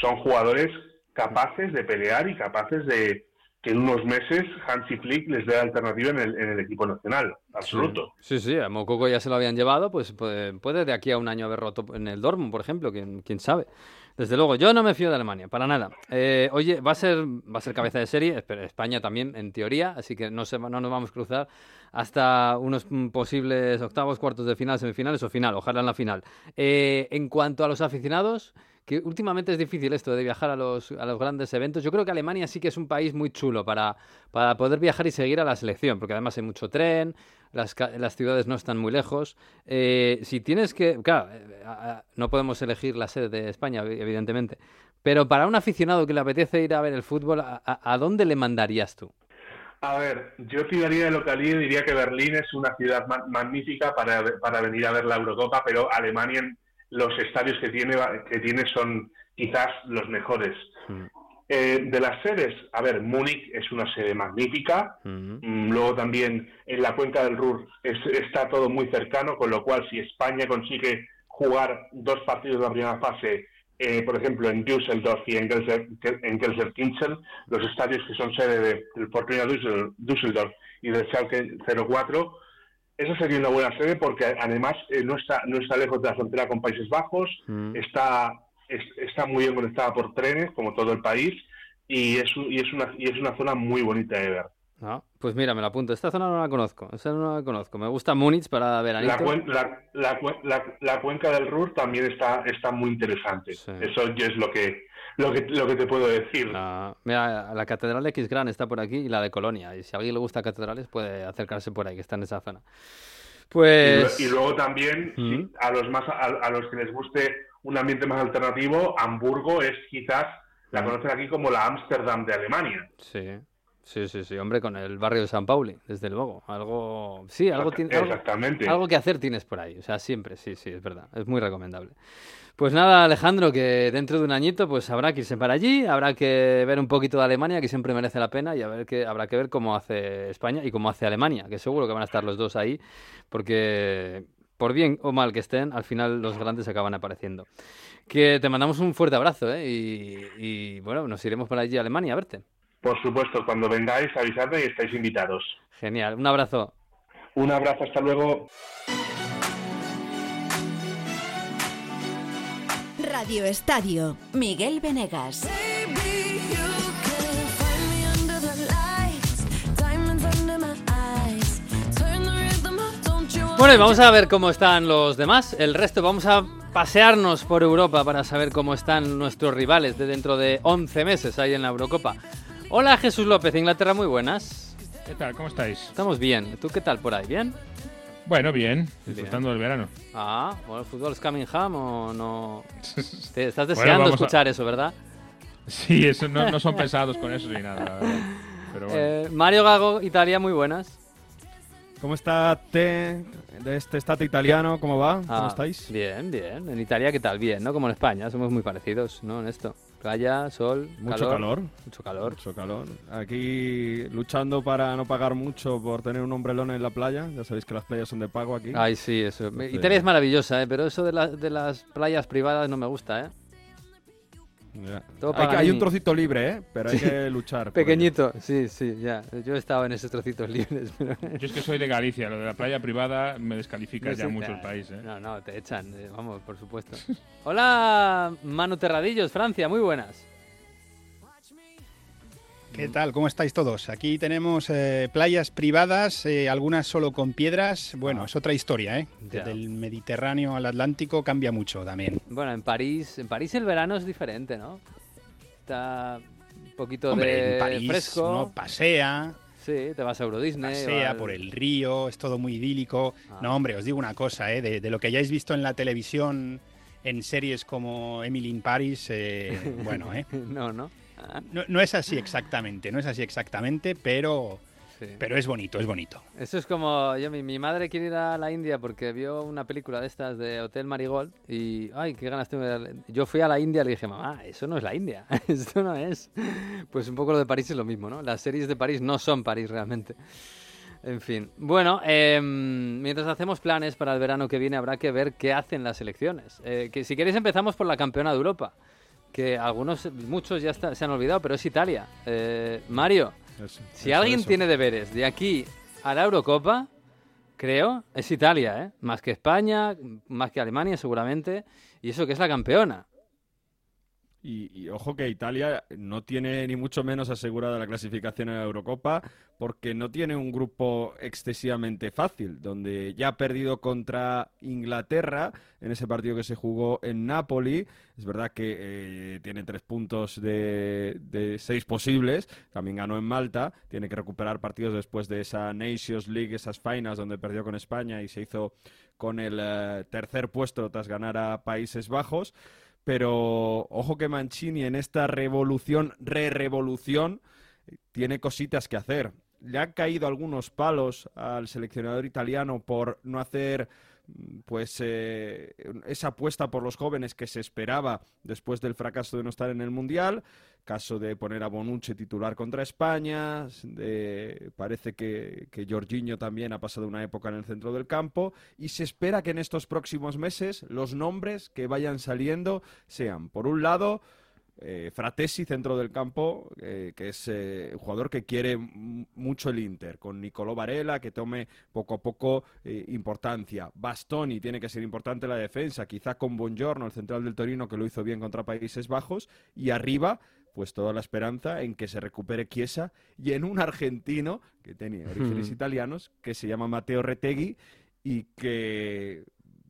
son jugadores capaces de pelear y capaces de que en unos meses Hansi Flick les dé alternativa en el, en el equipo nacional, absoluto. Sí, sí, a Mococo ya se lo habían llevado, pues puede, puede de aquí a un año haber roto en el Dortmund, por ejemplo, quién, quién sabe. Desde luego, yo no me fío de Alemania, para nada. Eh, oye, va a ser va a ser cabeza de serie, España también, en teoría, así que no, se, no nos vamos a cruzar hasta unos mm, posibles octavos, cuartos de final, semifinales o final, ojalá en la final. Eh, en cuanto a los aficionados, que últimamente es difícil esto de viajar a los, a los grandes eventos. Yo creo que Alemania sí que es un país muy chulo para, para poder viajar y seguir a la selección, porque además hay mucho tren, las, las ciudades no están muy lejos. Eh, si tienes que... Claro, eh, no podemos elegir la sede de España, evi- evidentemente, pero para un aficionado que le apetece ir a ver el fútbol, ¿a, dónde le mandarías tú? A ver, yo tiraría de localidad y diría que Berlín es una ciudad ma- magnífica para, para venir a ver la Eurocopa, pero Alemania, en los estadios que tiene, que tiene son quizás los mejores. Mm. Eh, de las sedes, a ver, Múnich es una sede magnífica, Mm. Luego también en la cuenca del Ruhr es- está todo muy cercano, con lo cual si España consigue jugar dos partidos de la primera fase, eh, por ejemplo en Düsseldorf y en, Gelsenkirchen, los estadios que son sede de- del Fortuna Düssel- Düsseldorf y del Schalke 04, esa sería una buena sede porque además eh, no está no está lejos de la frontera con Países Bajos, está es- está muy bien conectada por trenes como todo el país y es un- y es una y es una zona muy bonita de ver. Ah, pues mira, me la apunto. Esta zona no la conozco. Esta no la conozco. Me gusta Múnich para veranito. La, cuen- la, la la- cuenca del Ruhr también está, está muy interesante. Sí. Eso es lo que, lo que, lo que te puedo decir. Ah, mira, la Catedral de X-Gran está por aquí y la de Colonia. Y si a alguien le gusta catedrales, puede acercarse por ahí, que está en esa zona. Pues. y luego también, Mm. sí, a los más a, a los que les guste un ambiente más alternativo, Hamburgo es quizás, la Mm. conocen aquí como la Ámsterdam de Alemania. Sí, sí, sí, sí, hombre, con el barrio de San Pauli, desde luego. Algo. Sí, algo, tiene, algo, Exactamente. algo que hacer tienes por ahí. O sea, siempre, sí, sí, es verdad. Es muy recomendable. Pues nada, Alejandro, que dentro de un añito pues habrá que irse para allí, habrá que ver un poquito de Alemania, que siempre merece la pena, y a ver que, habrá que ver cómo hace España y cómo hace Alemania, que seguro que van a estar los dos ahí, porque por bien o mal que estén, al final los grandes acaban apareciendo. Que te mandamos un fuerte abrazo, ¿eh? Y, y, bueno, nos iremos para allí a Alemania a verte. Por supuesto, cuando vengáis, avisadme y estáis invitados. Genial, un abrazo. Un abrazo, hasta luego. Radio Estadio, Miguel Venegas. Bueno, y vamos a ver cómo están los demás. El resto, vamos a pasearnos por Europa para saber cómo están nuestros rivales de dentro de 11 meses ahí en la Eurocopa. Hola Jesús López, Inglaterra, muy buenas. ¿Qué tal? ¿Cómo estáis? Estamos bien. ¿Tú qué tal por ahí? ¿Bien? Bueno, bien, disfrutando del verano. Ah, bueno, ¿el fútbol es coming home o no? [laughs] Te estás Bueno, deseando a- escuchar eso, ¿verdad? Sí, eso, no, no son pesados con eso ni nada. Pero [laughs] bueno. Eh, Mario Gago, Italia, muy buenas. ¿Cómo está Te de este estate italiano? ¿Cómo va? ¿Cómo Ah, estáis? Bien, bien. En Italia, ¿qué tal? Bien, ¿no? Como en España, somos muy parecidos, ¿no? En esto. Playa, sol, Mucho calor. Mucho calor. Mucho calor. Aquí luchando para no pagar mucho por tener un ombrelón en la playa. Ya sabéis que las playas son de pago aquí. Ay, sí, eso. Entonces- Italia es maravillosa, ¿eh? pero eso de, la- de las playas privadas no me gusta, ¿eh? Ya. Todo Hay, que- hay un trocito libre, ¿eh? Pero hay Sí. que luchar. [laughs] Pequeñito, sí, sí, ya. Yo he estado en esos trocitos libres. Pero... Yo es que soy de Galicia, lo de la playa privada me descalifica No ya sé, mucho el país, ¿eh? No, no, te echan, eh, vamos, por supuesto. Hola, Manu Terradillos, Francia, muy buenas. ¿Qué tal? ¿Cómo estáis todos? Aquí tenemos eh, playas privadas, eh, algunas solo con piedras. Bueno, es otra historia, ¿eh? Ya. Del Mediterráneo al Atlántico cambia mucho también. Bueno, en París, en París el verano es diferente, ¿no? Está un poquito Hombre, de en París fresco. uno pasea, Sí, te vas a Euro Disney. pasea por el río, es todo muy idílico. Ah. No, hombre, os digo una cosa, ¿eh? De, de lo que hayáis visto en la televisión, en series como Emily in Paris, eh, [laughs] bueno, ¿eh? no, no. No, no es así exactamente, no es así exactamente, pero, sí. pero es bonito, es bonito. Eso es como, yo, mi, mi madre quiere ir a la India porque vio una película de estas de Hotel Marigold y, ay, qué ganas tengo de ir". Yo fui a la India y le dije, mamá, eso no es la India, [laughs] esto no es. Pues un poco lo de París es lo mismo, ¿no? Las series de París no son París realmente. En fin, bueno, em, mientras hacemos planes para el verano que viene habrá que ver qué hacen las elecciones. Eh, que si queréis empezamos por la campeona de Europa, que algunos, muchos ya está- se han olvidado, pero es Italia. Eh, Mario, Eso, si eso, alguien eso. tiene deberes de aquí a la Eurocopa, creo, es Italia, ¿eh? Más que España, más que Alemania seguramente, y eso que es la campeona. Y, ojo que Italia no tiene ni mucho menos asegurada la clasificación en la Eurocopa porque no tiene un grupo excesivamente fácil, donde ya ha perdido contra Inglaterra en ese partido que se jugó en Nápoli. Es verdad que eh, tiene tres puntos de, de seis posibles, también ganó en Malta, tiene que recuperar partidos después de esa Nations League, esas finals donde perdió con España y se hizo con el eh, tercer puesto tras ganar a Países Bajos. Pero ojo que Mancini en esta revolución, re-revolución, tiene cositas que hacer. Le han caído algunos palos al seleccionador italiano por no hacer pues eh, esa apuesta por los jóvenes que se esperaba después del fracaso de no estar en el Mundial. Caso de poner a Bonucci titular contra España. de- parece que, que Jorginho también ha pasado una época en el centro del campo. Y se espera que en estos próximos meses los nombres que vayan saliendo sean, por un lado, eh, Fratesi, centro del campo, eh, que es eh, un jugador que quiere mucho el Inter, con Nicolò Varela, que tome poco a poco importancia. Bastoni tiene que ser importante la defensa, quizá con Buongiorno, el central del Torino, que lo hizo bien contra Países Bajos, y arriba, pues toda la esperanza en que se recupere Chiesa y en un argentino que tenía orígenes italianos, que se llama Mateo Retegui, y que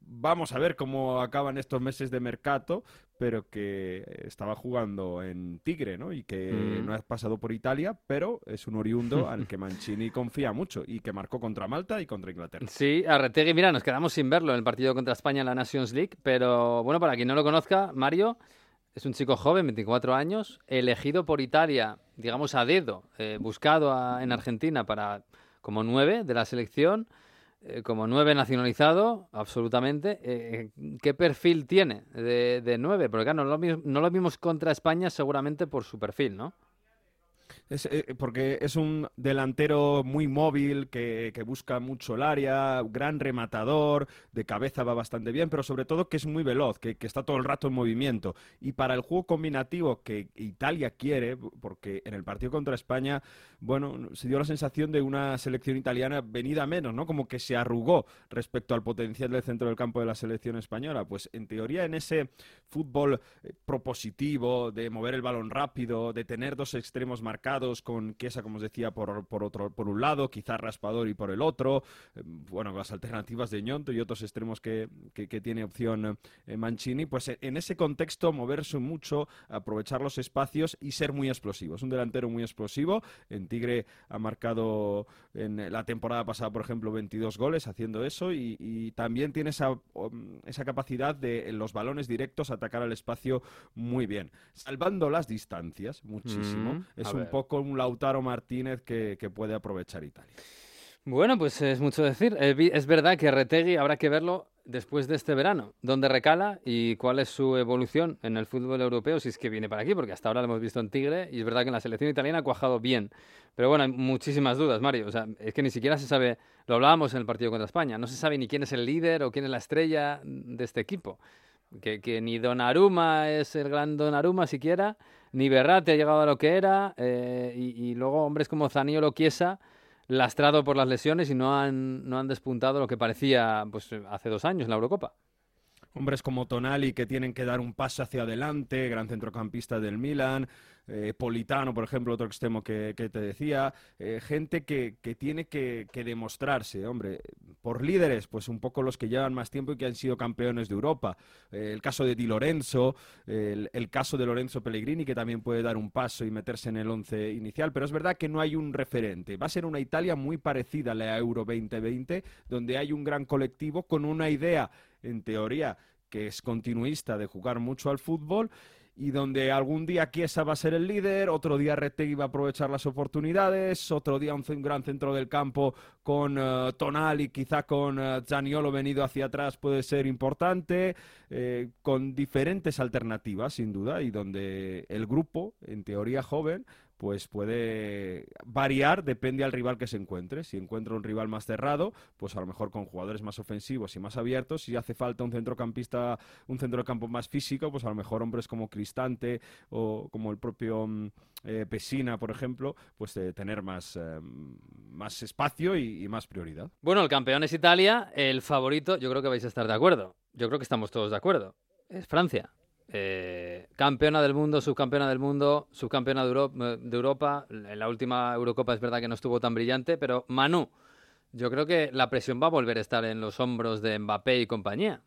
vamos a ver cómo acaban estos meses de mercado, pero que estaba jugando en Tigre, ¿no? Y que Mm. no ha pasado por Italia, pero es un oriundo al [laughs] que Mancini confía mucho y que marcó contra Malta y contra Inglaterra. Sí, Arretegui, mira, nos quedamos sin verlo en el partido contra España en la Nations League, pero bueno, para quien no lo conozca, Mario es un chico joven, 24 años, elegido por Italia, digamos a dedo, eh, buscado a- en Argentina para como nueve de la selección, eh, como nueve nacionalizado, absolutamente. Eh, ¿Qué perfil tiene de, de nueve? Porque claro, no lo, no lo vimos contra España seguramente por su perfil, ¿no? Es, eh, porque es un delantero muy móvil, que, que busca mucho el área, gran rematador, de cabeza va bastante bien, pero sobre todo que es muy veloz, que, que está todo el rato en movimiento. Y para el juego combinativo que Italia quiere, porque en el partido contra España, bueno, se dio la sensación de una selección italiana venida menos, ¿no? Como que se arrugó respecto al potencial del centro del campo de la selección española. Pues en teoría en ese fútbol eh, propositivo, de mover el balón rápido, de tener dos extremos marcados con Chiesa, como os decía, por, por, otro, por un lado, quizá Raspador y por el otro, eh, bueno, las alternativas de Ñonto y otros extremos que, que- que tiene opción eh, Mancini, pues en ese contexto moverse mucho, aprovechar los espacios y ser muy explosivo. Es un delantero muy explosivo. En Tigre ha marcado en la temporada pasada, por ejemplo, 22 goles haciendo eso y, y también tiene esa, um, esa capacidad de en los balones directos atacar al espacio muy bien, salvando las distancias muchísimo. Mm, es un ver. poco un Lautaro Martínez que, puede aprovechar Italia. Bueno, pues es mucho decir. Eh, Es verdad que Retegui habrá que verlo después de este verano, dónde recala y cuál es su evolución en el fútbol europeo, si es que viene para aquí, porque hasta ahora lo hemos visto en Tigre y es verdad que en la selección italiana ha cuajado bien. Pero bueno, hay muchísimas dudas, Mario. O sea, es que ni siquiera se sabe, lo hablábamos en el partido contra España, no se sabe ni quién es el líder o quién es la estrella de este equipo. Que, que ni Donnarumma es el gran Donnarumma siquiera, ni Berratti ha llegado a lo que era, eh, y, y luego hombres como Zaniolo Chiesa lastrado por las lesiones y no han, no han despuntado lo que parecía pues, hace dos años en la Eurocopa. Hombres como Tonali que tienen que dar un paso hacia adelante, gran centrocampista del Milan. Eh, Politano, por ejemplo, otro extremo que, te decía, eh, gente que, que tiene que, que demostrarse, hombre, por líderes, pues un poco los que llevan más tiempo y que han sido campeones de Europa. Eh, el caso de Di Lorenzo, el, el caso de Lorenzo Pellegrini, que también puede dar un paso y meterse en el once inicial, pero es verdad que no hay un referente. Va a ser una Italia muy parecida a la Euro 2020, donde hay un gran colectivo con una idea, en teoría, que es continuista de jugar mucho al fútbol y donde algún día Chiesa va a ser el líder, otro día Retegui va a aprovechar las oportunidades, otro día un, gran centro del campo con eh, Tonali, quizá con eh, Zaniolo venido hacia atrás puede ser importante, eh, con diferentes alternativas sin duda y donde el grupo, en teoría joven, pues puede variar, depende al rival que se encuentre. Si encuentra un rival más cerrado, pues a lo mejor con jugadores más ofensivos y más abiertos. Si hace falta un centrocampista, un centro de campo más físico, pues a lo mejor hombres como Cristante o como el propio mm, eh, Pesina, por ejemplo, pues de tener más, eh, más espacio y más prioridad. Bueno, el campeón es Italia, el favorito, yo creo que vais a estar de acuerdo. Yo creo que estamos todos de acuerdo. Es Francia. Eh, campeona del mundo, subcampeona del mundo, subcampeona de, Euro- de Europa. En la última Eurocopa es verdad que no estuvo tan brillante, pero Manu, yo creo que la presión va a volver a estar en los hombros de Mbappé y compañía.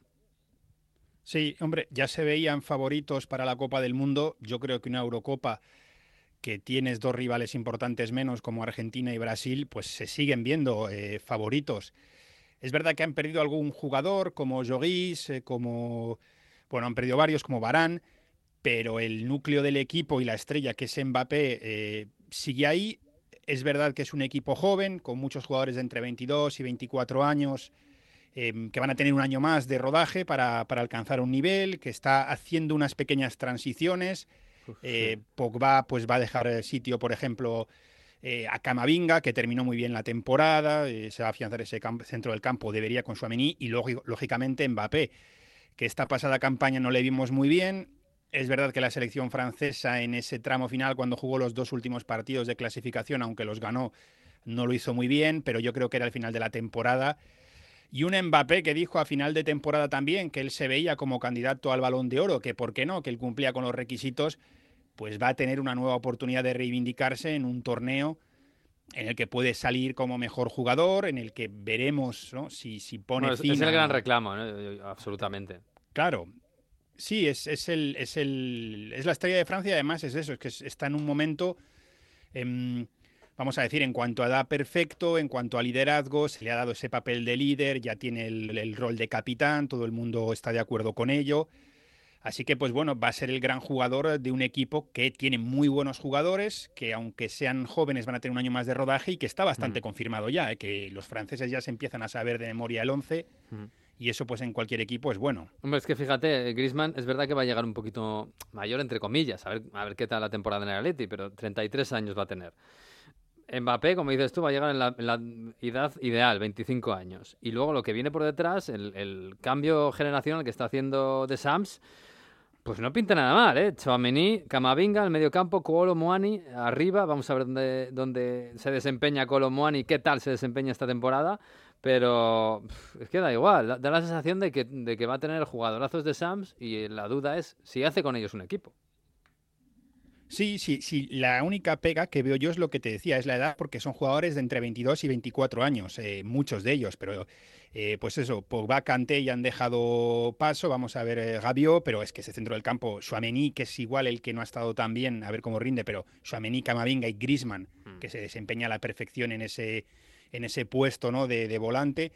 Sí, hombre, ya se veían favoritos para la Copa del Mundo. Yo creo que una Eurocopa que tienes dos rivales importantes menos como Argentina y Brasil, pues se siguen viendo eh, favoritos. Es verdad que han perdido algún jugador como Lloris, eh, como bueno, han perdido varios como Barán, pero el núcleo del equipo y la estrella que es Mbappé eh, sigue ahí. Es verdad que es un equipo joven con muchos jugadores de entre 22 y 24 años eh, que van a tener un año más de rodaje para, para alcanzar un nivel, que está haciendo unas pequeñas transiciones. Eh, Pogba pues va a dejar eh, sitio, por ejemplo, eh, a Camavinga, que terminó muy bien la temporada, eh, se va a afianzar ese centro del campo, debería con Suamení, y lógi- lógicamente Mbappé, que esta pasada campaña no le vimos muy bien. Es verdad que la selección francesa en ese tramo final, cuando jugó los dos últimos partidos de clasificación, aunque los ganó, no lo hizo muy bien, pero yo creo que era el final de la temporada. Y un Mbappé que dijo a final de temporada también que él se veía como candidato al balón de oro, que por qué no, que él cumplía con los requisitos, pues va a tener una nueva oportunidad de reivindicarse en un torneo en el que puede salir como mejor jugador, en el que veremos ¿no? si, si pone Bueno, es, el gran reclamo, ¿no? absolutamente. Claro. Sí, es, es, el, es, el, es la estrella de Francia, además es eso, es que es- está en un momento, em, vamos a decir, en cuanto a edad perfecto, en cuanto a liderazgo, se le ha dado ese papel de líder, ya tiene el, el rol de capitán, todo el mundo está de acuerdo con ello. Así que, pues bueno, va a ser el gran jugador de un equipo que tiene muy buenos jugadores, que aunque sean jóvenes van a tener un año más de rodaje y que está bastante Mm. confirmado ya, ¿eh? que los franceses ya se empiezan a saber de memoria el 11 Mm. y eso pues en cualquier equipo es bueno. Hombre, es que fíjate, Griezmann es verdad que va a llegar un poquito mayor, entre comillas, a ver, a ver qué tal la temporada en el Atleti, pero 33 años va a tener. Mbappé, como dices tú, va a llegar en la, en la edad ideal, 25 años. Y luego lo que viene por detrás, el, el cambio generacional que está haciendo de Sams, pues no pinta nada mal, ¿eh? Chouameni, Camavinga, el medio campo, Kolo Muani, arriba, vamos a ver dónde, dónde se desempeña Kolo Muani, qué tal se desempeña esta temporada, pero es que da igual, da la sensación de que, de que va a tener jugadorazos de Sams y la duda es si hace con ellos un equipo. Sí, sí, sí. La única pega que veo yo es lo que te decía, es la edad, porque son jugadores de entre 22 y 24 años, eh, muchos de ellos, pero eh, pues eso, Pogba, Kanté ya han dejado paso, vamos a ver eh, Gabiot, pero es que ese centro del campo, Suamení, que es igual el que no ha estado tan bien, a ver cómo rinde, pero Suamení, Camavinga y Griezmann, que se desempeña a la perfección en ese, en ese puesto ¿no? de, de volante.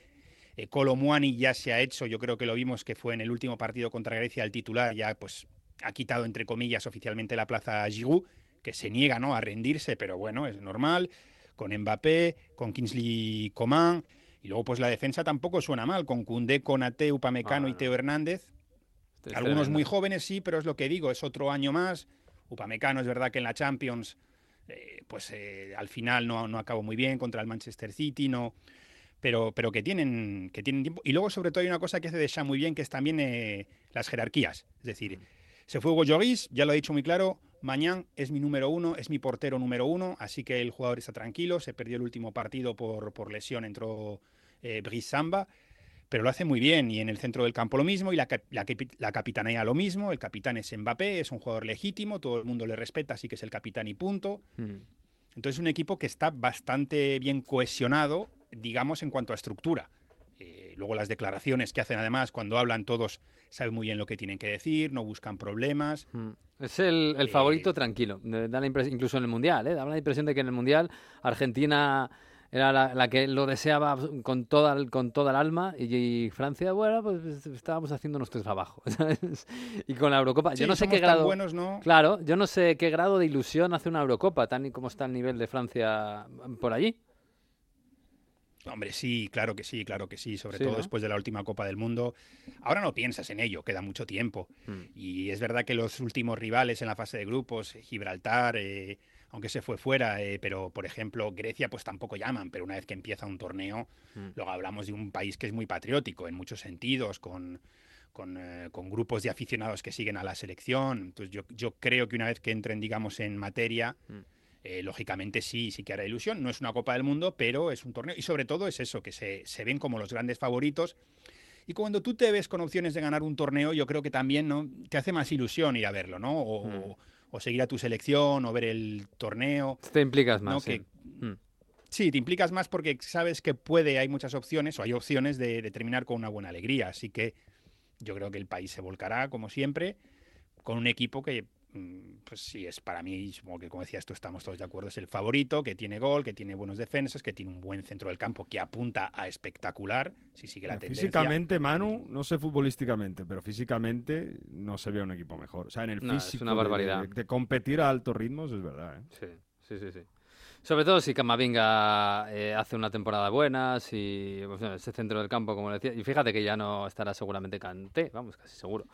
Eh, Kolo Muani ya se ha hecho, yo creo que lo vimos que fue en el último partido contra Grecia el titular, ya pues ha quitado entre comillas oficialmente la plaza a Giroud, que se niega ¿no? a rendirse, pero bueno, es normal, con Mbappé, con Kingsley Coman, y luego pues la defensa tampoco suena mal, con Koundé, Konaté, Upamecano Ah, y. Teo Hernández, algunos muy jóvenes sí, pero es lo que digo, es otro año más. Upamecano es verdad que en la Champions, eh, pues eh, al final no, no acabó muy bien contra el Manchester City, no, pero, pero que, tienen, que tienen tiempo. Y luego sobre todo hay una cosa que hace de muy bien, que es también eh, las jerarquías. Es decir, se fue Hugo Lloris, ya lo ha dicho muy claro, Mañán es mi número uno, es mi portero número uno, así que el jugador está tranquilo, se perdió el último partido por, por lesión, entró eh, Brice Samba pero lo hace muy bien. Y en el centro del campo lo mismo, y la, la, capi- la capitanea lo mismo. El capitán es Mbappé, es un jugador legítimo, todo el mundo le respeta, así que es el capitán y punto. Mm. Entonces es un equipo que está bastante bien cohesionado, digamos, en cuanto a estructura. Eh, luego las declaraciones que hacen además, cuando hablan todos, saben muy bien lo que tienen que decir, no buscan problemas. Mm. Es el, el Eh, favorito tranquilo. Da la impres- incluso en el Mundial, ¿eh? Da la impresión de que en el Mundial Argentina era la, la que lo deseaba con toda, con toda el alma y, y Francia, bueno, pues estábamos haciendo nuestro trabajo. [laughs] ¿sabes? y con la Eurocopa, yo no sé qué grado... buenos, ¿no? Claro, yo no sé qué grado de ilusión hace una Eurocopa, tan y como está el nivel de Francia por allí. Hombre, sí, claro que sí, claro que sí, sobre Sí, todo ¿no? después de la última Copa del Mundo. Ahora no piensas en ello, queda mucho tiempo. Mm. Y es verdad que los últimos rivales en la fase de grupos, eh, Gibraltar, eh, aunque se fue fuera, eh, pero por ejemplo Grecia, pues tampoco llaman, pero una vez que empieza un torneo, Mm. luego hablamos de un país que es muy patriótico en muchos sentidos, con, con, eh, con grupos de aficionados que siguen a la selección. Entonces yo, yo creo que una vez que entren, digamos, en materia, Mm. Eh, lógicamente sí, sí que hará ilusión. No es una Copa del Mundo, pero es un torneo. Y sobre todo es eso, que se, se ven como los grandes favoritos. Y cuando tú te ves con opciones de ganar un torneo, yo creo que también ¿no? te hace más ilusión ir a verlo, ¿no? O, Mm. o seguir a tu selección, o ver el torneo. Te implicas más. ¿no? sí. Que- Mm. Sí, te implicas más porque sabes que puede, hay muchas opciones, o hay opciones de, de terminar con una buena alegría. Así que yo creo que el país se volcará, como siempre, con un equipo que, pues sí, es para mí, supongo que como decías tú, estamos todos de acuerdo, es el favorito, que tiene gol, que tiene buenos defensas, que tiene un buen centro del campo, que apunta a espectacular, si sigue la tendencia. Físicamente, Manu, no sé futbolísticamente, pero físicamente no se ve un equipo mejor. O sea, en el No, es físico una de- barbaridad. De, de competir a altos ritmos es verdad. ¿eh? Sí, sí, sí, sí. Sobre todo si Camavinga eh, hace una temporada buena, si pues, ese centro del campo, como decía, y fíjate que ya no estará seguramente Kanté, vamos, casi seguro.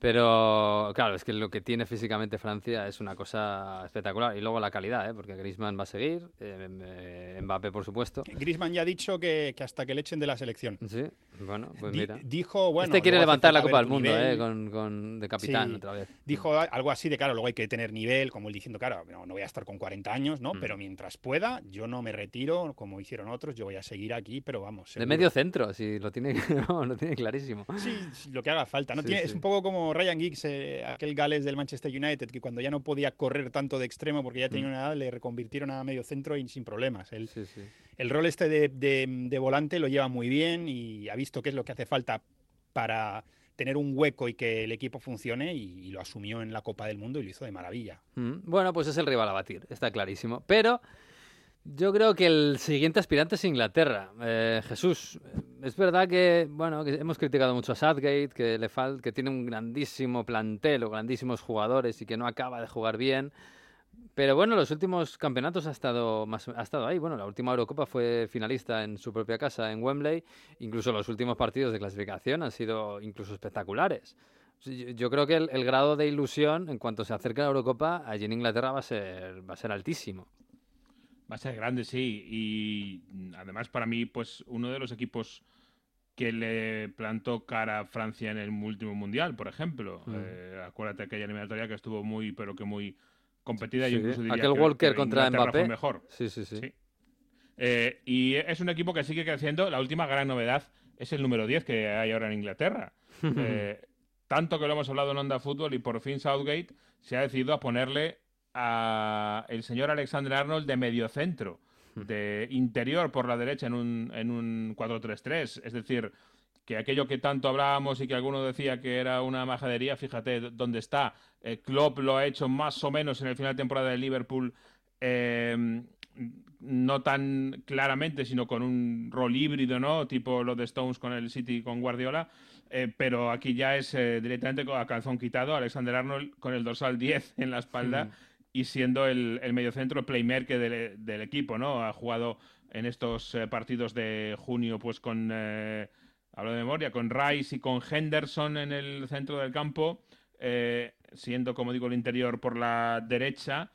Pero claro, es que lo que tiene físicamente Francia es una cosa espectacular. Y luego la calidad, ¿eh? porque Griezmann va a seguir, eh, Mbappé por supuesto. Griezmann ya ha dicho que, que hasta que le echen de la selección. Sí, bueno, pues mira. dijo, bueno, este quiere levantar la Copa del Mundo, nivel. ¿eh? Con, con- de capitán Sí. otra vez. Dijo algo así de, claro, luego hay que tener nivel, como él diciendo, claro, no, no voy a estar con 40 años, ¿no? Mm. Pero mientras pueda, yo no me retiro, como hicieron otros, yo voy a seguir aquí, pero vamos. De medio centro, si lo tiene, [laughs] no, lo tiene clarísimo. Sí, sí, lo que haga falta. ¿no? Sí, Tiene- sí. Es un poco como Ryan Giggs, eh, aquel Gales del Manchester United, que cuando ya no podía correr tanto de extremo porque ya tenía Mm. una edad, le reconvirtieron a medio centro y sin problemas. El, Sí, sí. el rol este de, de- de volante lo lleva muy bien y ha visto qué es lo que hace falta para tener un hueco y que el equipo funcione y, y lo asumió en la Copa del Mundo y lo hizo de maravilla. Mm, Bueno, pues es el rival a batir, está clarísimo. Pero yo creo que el siguiente aspirante es Inglaterra. Eh, Jesús, es verdad que, bueno, que hemos criticado mucho a Southgate, que le falta, que tiene un grandísimo plantel o grandísimos jugadores y que no acaba de jugar bien. Pero bueno, los últimos campeonatos ha estado, más, ha estado ahí. Bueno, la última Eurocopa fue finalista en su propia casa, en Wembley. Incluso los últimos partidos de clasificación han sido incluso espectaculares. Yo, creo que el, grado de ilusión en cuanto se acerque la Eurocopa allí en Inglaterra va a ser, va a ser altísimo. Va a ser grande, sí. Y además, para mí, pues uno de los equipos que le plantó cara a Francia en el último mundial, por ejemplo. Mm. Eh, acuérdate aquella eliminatoria que estuvo muy, pero que muy competida. Sí, Yo incluso diría aquel que- Walker que contra Inglaterra fue Mbappé. mejor. Sí, sí, sí. Sí. Eh, y es un equipo que sigue creciendo. La última gran novedad es el número 10 que hay ahora en Inglaterra. [laughs] Eh, tanto que lo hemos hablado en Onda Fútbol y por fin Southgate se ha decidido a ponerle a el señor Alexander Arnold de mediocentro, de interior por la derecha en un, en un 4-3-3. Es decir, que aquello que tanto hablábamos y que alguno decía que era una majadería, fíjate dónde está. Eh, Klopp lo ha hecho más o menos en el final de temporada de Liverpool, eh, no tan claramente, sino con un rol híbrido, ¿no? Tipo lo de Stones con el City con Guardiola. Eh, pero aquí ya es eh, directamente a calzón quitado, Alexander Arnold con el dorsal 10 en la espalda y siendo el, el mediocentro playmaker del, del equipo, ¿no? Ha jugado en estos eh, partidos de junio, pues con, eh, hablo de memoria, con Rice y con Henderson en el centro del campo, eh, siendo, como digo, el interior por la derecha.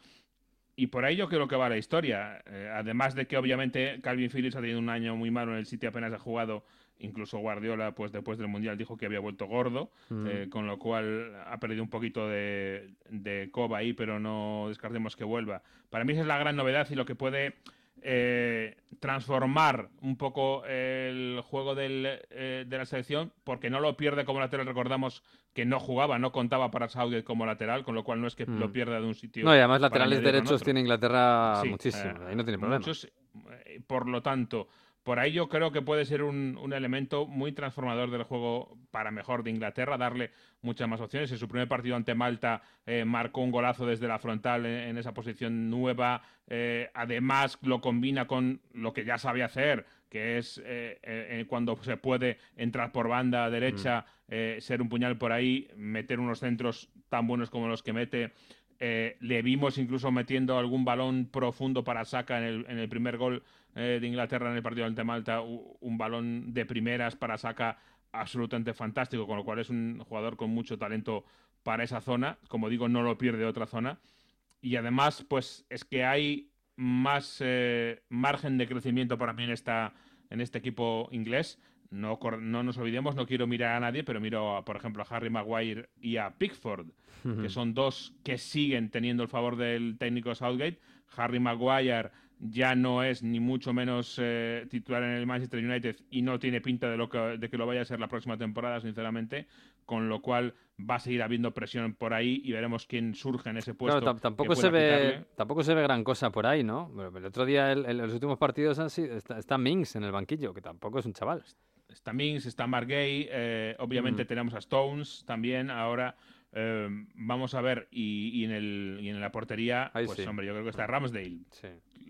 Y por ahí yo creo que va la historia. Además de que obviamente Calvin Phillips ha tenido un año muy malo en el City, apenas ha jugado. Incluso Guardiola, pues después del Mundial dijo que había vuelto gordo, Mm. eh, con lo cual ha perdido un poquito de, de coba ahí, pero no descartemos que vuelva. Para mí esa es la gran novedad y lo que puede eh, transformar un poco el juego del, eh, de la selección, porque no lo pierde como lateral, recordamos que no jugaba, no contaba para Southgate como lateral, con lo cual no es que Mm. lo pierda de un sitio. No, y además laterales derechos tiene Inglaterra Sí, muchísimo. eh, ahí no tiene problema. muchos, por lo tanto, por ahí yo creo que puede ser un, un elemento muy transformador del juego para mejor de Inglaterra, darle muchas más opciones. En su primer partido ante Malta eh, marcó un golazo desde la frontal en, en esa posición nueva. eh, además, lo combina con lo que ya sabe hacer, que es eh, cuando se puede entrar por banda derecha, eh, ser un puñal por ahí, meter unos centros tan buenos como los que mete. Le vimos incluso metiendo algún balón profundo para en el, en el primer gol eh, de Inglaterra en el partido ante Malta, un balón de primeras para Saka absolutamente fantástico, con lo cual es un jugador con mucho talento para esa zona. Como digo, no lo pierde otra zona. Y además, pues es que hay más eh, margen de crecimiento para mí en, esta, en este equipo inglés. No, no nos olvidemos, no quiero mirar a nadie, pero miro, a, por ejemplo, a Harry Maguire y a Pickford, que son dos que siguen teniendo el favor del técnico Southgate. Harry Maguire ya no es ni mucho menos eh, titular en el Manchester United y no tiene pinta de, lo que, de que lo vaya a ser la próxima temporada, sinceramente, con lo cual va a seguir habiendo presión por ahí y veremos quién surge en ese puesto. Claro, tampoco se ve quitarle. tampoco se ve gran cosa por ahí, ¿no? El otro día, el- el- los últimos partidos han sido, está, está Mings en el banquillo, que tampoco es un chaval. Está Mings, está Mark Gay, eh, obviamente Mm. tenemos a Stones también ahora. Eh, vamos a ver, y, y en el, y en la portería, Ahí pues sí. hombre, yo creo que está Ramsdale, Sí.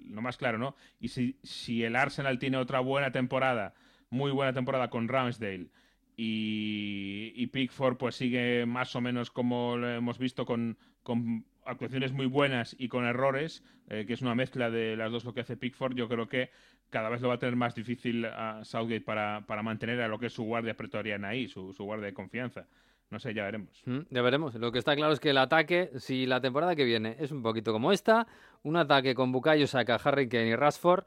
lo más claro, ¿no? Y si, si el Arsenal tiene otra buena temporada, muy buena temporada con Ramsdale, y, y Pickford pues sigue más o menos como lo hemos visto con, con actuaciones muy buenas y con errores, eh, que es una mezcla de las dos lo que hace Pickford, yo creo que cada vez lo va a tener más difícil a Southgate para, para mantener a lo que es su guardia pretoriana ahí, su, su guardia de confianza. No sé, ya veremos. Mm, Ya veremos. Lo que está claro es que el ataque, si la temporada que viene es un poquito como esta, un ataque con Bukayo Saka, Harry Kane y Rashford,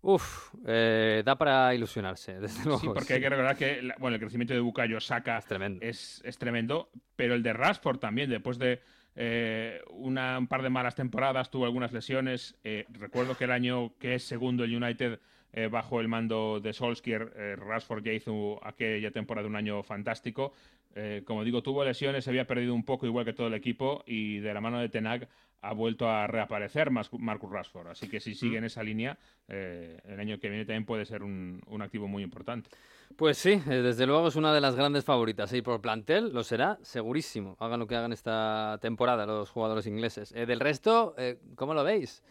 uff, eh, da para ilusionarse, [laughs] desde luego. Sí, porque hay que recordar que la- bueno, el crecimiento de Bukayo Saka Es tremendo. es, es tremendo, pero el de Rashford también, después de eh, una, un par de malas temporadas, tuvo algunas lesiones. Eh, recuerdo que el año que es segundo el United eh, bajo el mando de Solskjaer, Rashford ya hizo aquella temporada un año fantástico. Eh, como digo, tuvo lesiones, se había perdido un poco igual que todo el equipo y de la mano de Tenag ha vuelto a reaparecer Marcus Rashford. Así que si sigue en esa línea, eh, el año que viene también puede ser un, un activo muy importante. Pues sí, eh, desde luego es una de las grandes favoritas. Y por plantel lo será segurísimo. Hagan lo que hagan esta temporada los jugadores ingleses. Eh, del resto, ¿cómo lo veis?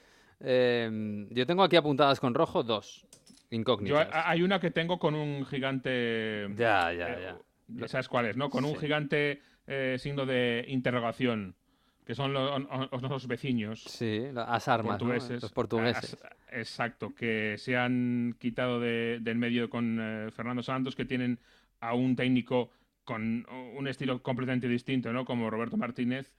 Eh, yo tengo aquí apuntadas con rojo dos Yo, incógnitas. ha- hay una que tengo con un gigante. Ya, ya, ya. Sabes cuál es, ¿no? Con un Sí. gigante eh, signo de interrogación, que son los vecinos Sí, las armas, ¿no? portugueses. los portugueses. As- Exacto, que se han quitado de- del medio con eh, Fernando Santos, que tienen a un técnico con un estilo completamente distinto, ¿no? Como Roberto Martínez.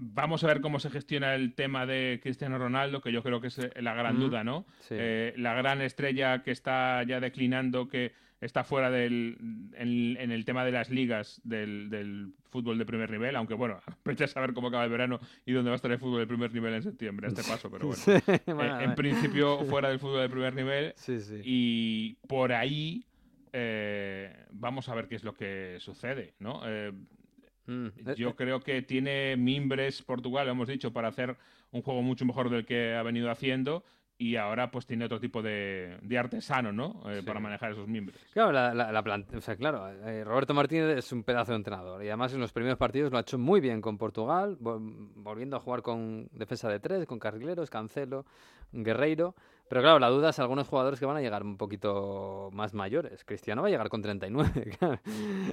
Vamos a ver cómo se gestiona el tema de Cristiano Ronaldo, que yo creo que es eh, la gran Mm, duda, ¿no? sí. Eh, la gran estrella que está ya declinando, que está fuera del en, en el tema de las ligas del, del fútbol de primer nivel, aunque bueno, [laughs] vete a saber cómo acaba el verano y dónde va a estar el fútbol de primer nivel en septiembre, a este paso, pero bueno. [laughs] Sí, Eh, [laughs] en principio fuera del fútbol de primer nivel sí, sí. y por ahí eh, vamos a ver qué es lo que sucede, ¿no? Eh, Mm, eh, yo creo que tiene mimbres Portugal, lo hemos dicho, para hacer un juego mucho mejor del que ha venido haciendo y ahora pues tiene otro tipo de, de artesano, ¿no? Eh, Sí. Para manejar esos mimbres. Claro, la, la, la plant- o sea, claro, eh, Roberto Martínez es un pedazo de entrenador y además en los primeros partidos lo ha hecho muy bien con Portugal, vol- volviendo a jugar con defensa de tres, con carrileros, Cancelo, Guerreiro. Pero claro, la duda es algunos jugadores que van a llegar un poquito más mayores. Cristiano va a llegar con 39. [laughs] claro.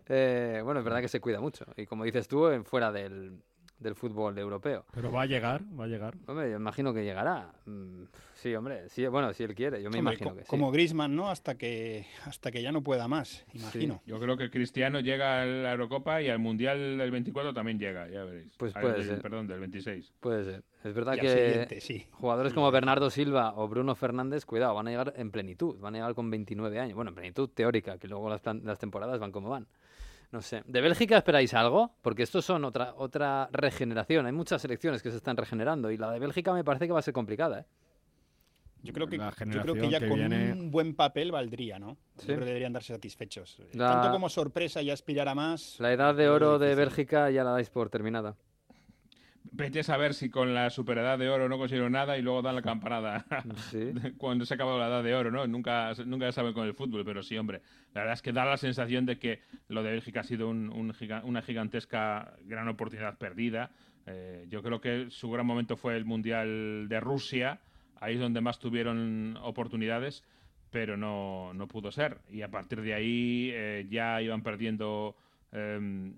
Eh, bueno, es verdad que se cuida mucho y como dices tú, fuera del, del fútbol europeo. Pero va a llegar, va a llegar. Hombre, yo imagino que llegará. Mm, Sí, hombre, sí, bueno, si él quiere, yo me Hombre, imagino que sí. Como Griezmann, ¿no? Hasta que, hasta que ya no pueda más, imagino. Yo creo que Cristiano llega a la Eurocopa y al Mundial del 24 también llega, ya veréis. Pues puede del- ser. Perdón, del 26. Puede ser. Es verdad que siguiente, sí. jugadores como Bernardo Silva o Bruno Fernández, cuidado, van a llegar en plenitud, van a llegar con 29 años. Bueno, en plenitud teórica, que luego las, plan- las temporadas van como van. No sé. ¿De Bélgica esperáis algo? Porque estos son otra, otra regeneración. Hay muchas selecciones que se están regenerando y la de Bélgica me parece que va a ser complicada. ¿eh? Yo creo que, yo creo generación que ya que con viene- un buen papel valdría, ¿no? Sí. Yo creo que deberían darse satisfechos. La- Tanto como sorpresa y aspirar a más. La edad de oro de. Bélgica ya la dais por terminada. Vete a saber si con la superedad de oro no consiguieron nada y luego dan la campanada [laughs] Sí. cuando se ha acabado la edad de oro, ¿no? Nunca, nunca se sabe con el fútbol, pero sí, hombre. La verdad es que da la sensación de que lo de Bélgica ha sido un- un giga- una gigantesca gran oportunidad perdida. Eh, yo creo que su gran momento fue el Mundial de Rusia. Ahí es donde más tuvieron oportunidades, pero no, no pudo ser. Y a partir de ahí eh, ya iban perdiendo eh,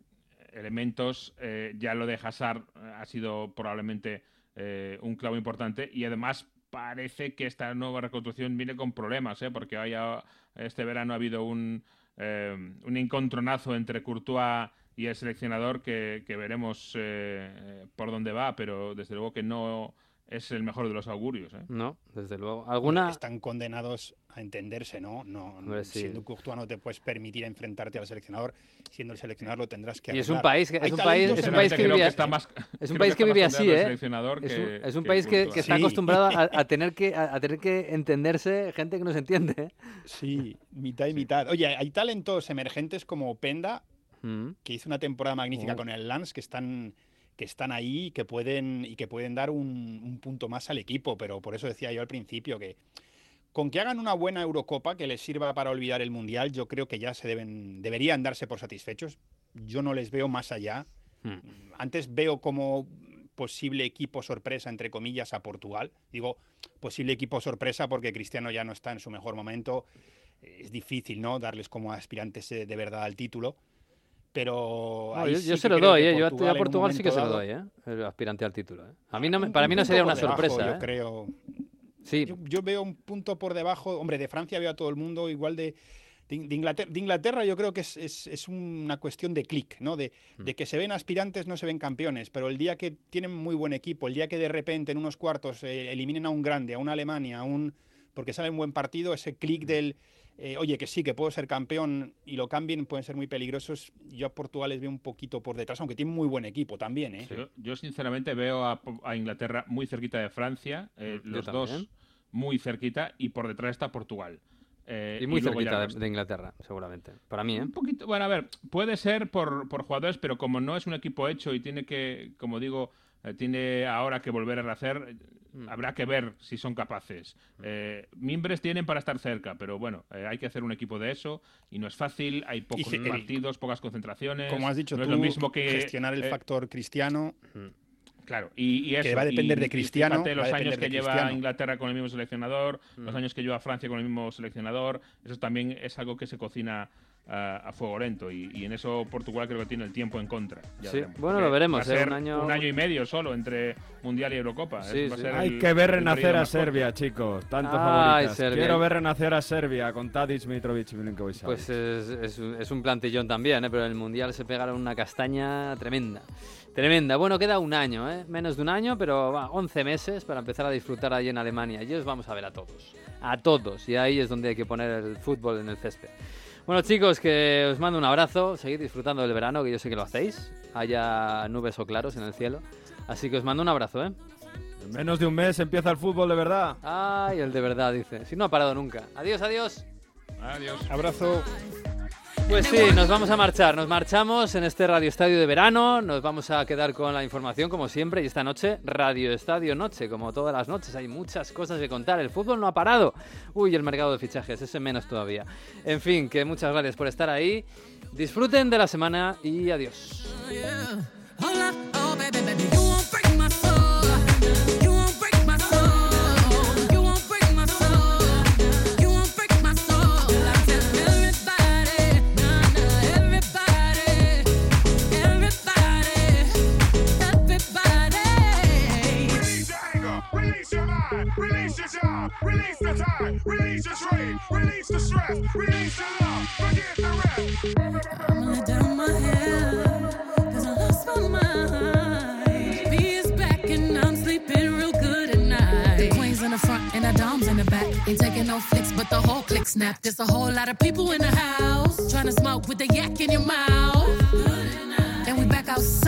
elementos. Eh, ya lo de Hazard eh, ha sido probablemente eh, un clavo importante y además parece que esta nueva reconstrucción viene con problemas, ¿eh? porque haya, este verano ha habido un, eh, un encontronazo entre Courtois y el seleccionador que, veremos eh, por dónde va, pero desde luego que no es el mejor de los augurios. ¿eh? No, desde luego. ¿Alguna? Están condenados a entenderse, ¿no? no Hombre, sí. Siendo Courtois no te puedes permitir enfrentarte al seleccionador. Siendo el seleccionador lo tendrás que Y es un país que- es un país- es un país que vive- más- Es un país que vive así, ¿eh? Es un, que- es un que país que, está Sí. acostumbrado a, a tener que, a, a tener que entenderse gente que no se entiende. ¿eh? Sí, mitad y mitad. Oye, hay talentos emergentes como Penda, Mm. que hizo una temporada magnífica Oh. con el Lance, que están que están ahí y que pueden y que pueden dar un, un punto más al equipo, pero por eso decía yo al principio que con que hagan una buena Eurocopa que les sirva para olvidar el Mundial, yo creo que ya se deben deberían darse por satisfechos. Yo no les veo más allá. Hmm. Antes veo como posible equipo sorpresa entre comillas a Portugal. Digo posible equipo sorpresa porque Cristiano ya no está en su mejor momento. Es difícil, ¿no? Darles como aspirantes eh, de verdad al título. Pero No, yo, sí yo que se lo doy, ¿eh? Yo a- Portugal sí que se lo doy, ¿eh? El aspirante al título, ¿eh? A mí no me- para mí no sería una debajo, sorpresa, Yo ¿eh? creo. Sí, Yo, yo veo un punto por debajo. Hombre, de Francia veo a todo el mundo igual de. De de Inglaterra, de Inglaterra yo creo que es, es- es una cuestión de clic, ¿no? De, Mm. de que se ven aspirantes, no se ven campeones, pero el día que tienen muy buen equipo, el día que de repente en unos cuartos eh, eliminen a un grande, a una Alemania, a un porque sale un buen partido, ese clic Mm. del, eh, oye, que sí, que puedo ser campeón y lo cambien, pueden ser muy peligrosos. Yo a Portugal les veo un poquito por detrás, aunque tiene muy buen equipo también, ¿eh? Yo, yo, sinceramente veo a, a Inglaterra muy cerquita de Francia, eh, Yo los también. dos muy cerquita y por detrás está Portugal. Eh, y muy cerquita de, de Inglaterra, seguramente. Para mí, ¿eh? Un poquito, bueno, a ver, puede ser por, por jugadores, pero como no es un equipo hecho y tiene que, como digo, eh, tiene ahora que volver a rehacer, eh, Mm. habrá que ver si son capaces. Eh, mimbres tienen para estar cerca, pero bueno, eh, hay que hacer un equipo de eso y no es fácil, hay pocos partidos, pocas concentraciones. Como has dicho no tú, es lo mismo que gestionar el eh, factor cristiano. Claro, y, y eso, va a depender y- de Cristiano, fíjate los años que lleva Cristiano. Inglaterra con el mismo seleccionador, los Mm. años que lleva Francia con el mismo seleccionador, eso también es algo que se cocina a fuego lento y, y en eso Portugal creo que tiene el tiempo en contra. Ya Sí, bueno, lo veremos, va a ¿eh? ser Un año- y medio solo entre Mundial y Eurocopa. Sí, Eso va a sí. ser Hay el- que ver renacer a. Serbia, chicos. Tanto Ay, favoritas. Serbia. Quiero ver renacer a Serbia con Tadic, Mitrovic y Milinkovic. Pues es, es un- es un plantillón también, ¿eh? pero en el Mundial se pegaron una castaña tremenda. Tremenda. Bueno, queda un año, ¿eh? menos de un año, pero va, 11 meses para empezar a disfrutar allí en Alemania. Y os vamos a ver a todos. A todos. Y ahí es donde hay que poner el fútbol en el césped. Bueno, chicos, que os mando un abrazo. Seguid disfrutando del verano, que yo sé que lo hacéis. Haya nubes o claros en el cielo. Así que os mando un abrazo, ¿eh? En menos de un mes empieza el fútbol de verdad. Ay, el de verdad, dice. Si no ha parado nunca. Adiós, adiós. Adiós. Abrazo. Pues sí, nos vamos a marchar. Nos marchamos en este Radio Estadio de verano. Nos vamos a quedar con la información, como siempre. Y esta noche, Radio Estadio Noche. Como todas las noches, hay muchas cosas que contar. El fútbol no ha parado. Uy, el mercado de fichajes, ese menos todavía. En fin, que muchas gracias por estar ahí. Disfruten de la semana y adiós. Release the time, release the stress, release the love, forget the rest. I'ma let down my hair, cause I lost my mind. B is back and I'm sleeping real good at night. The queen's in the front and the dom's in the back. Ain't taking no flicks, but the whole click snap. There's a whole lot of people in the house trying to smoke with the yak in your mouth.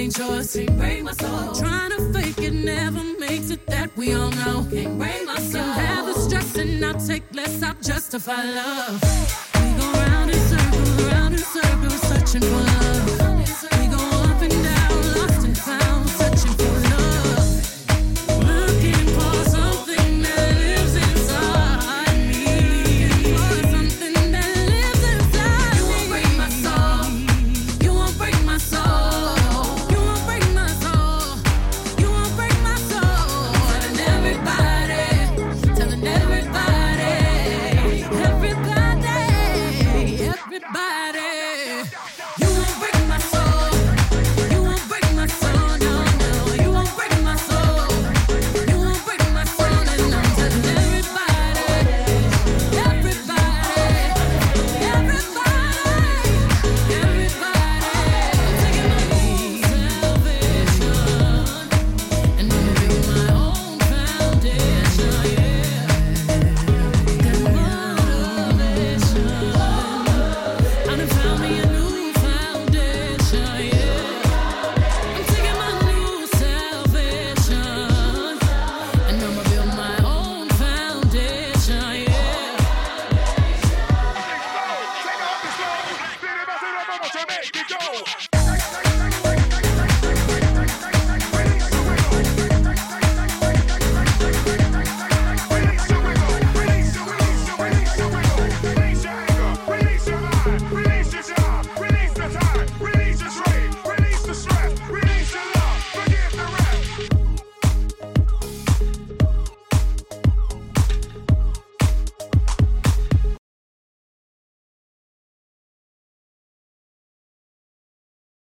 ain't yours. Can't break my soul. Trying to fake it never makes it. That we all know. Can't break my soul. Can have the stress and I'll take less. I'll justify love.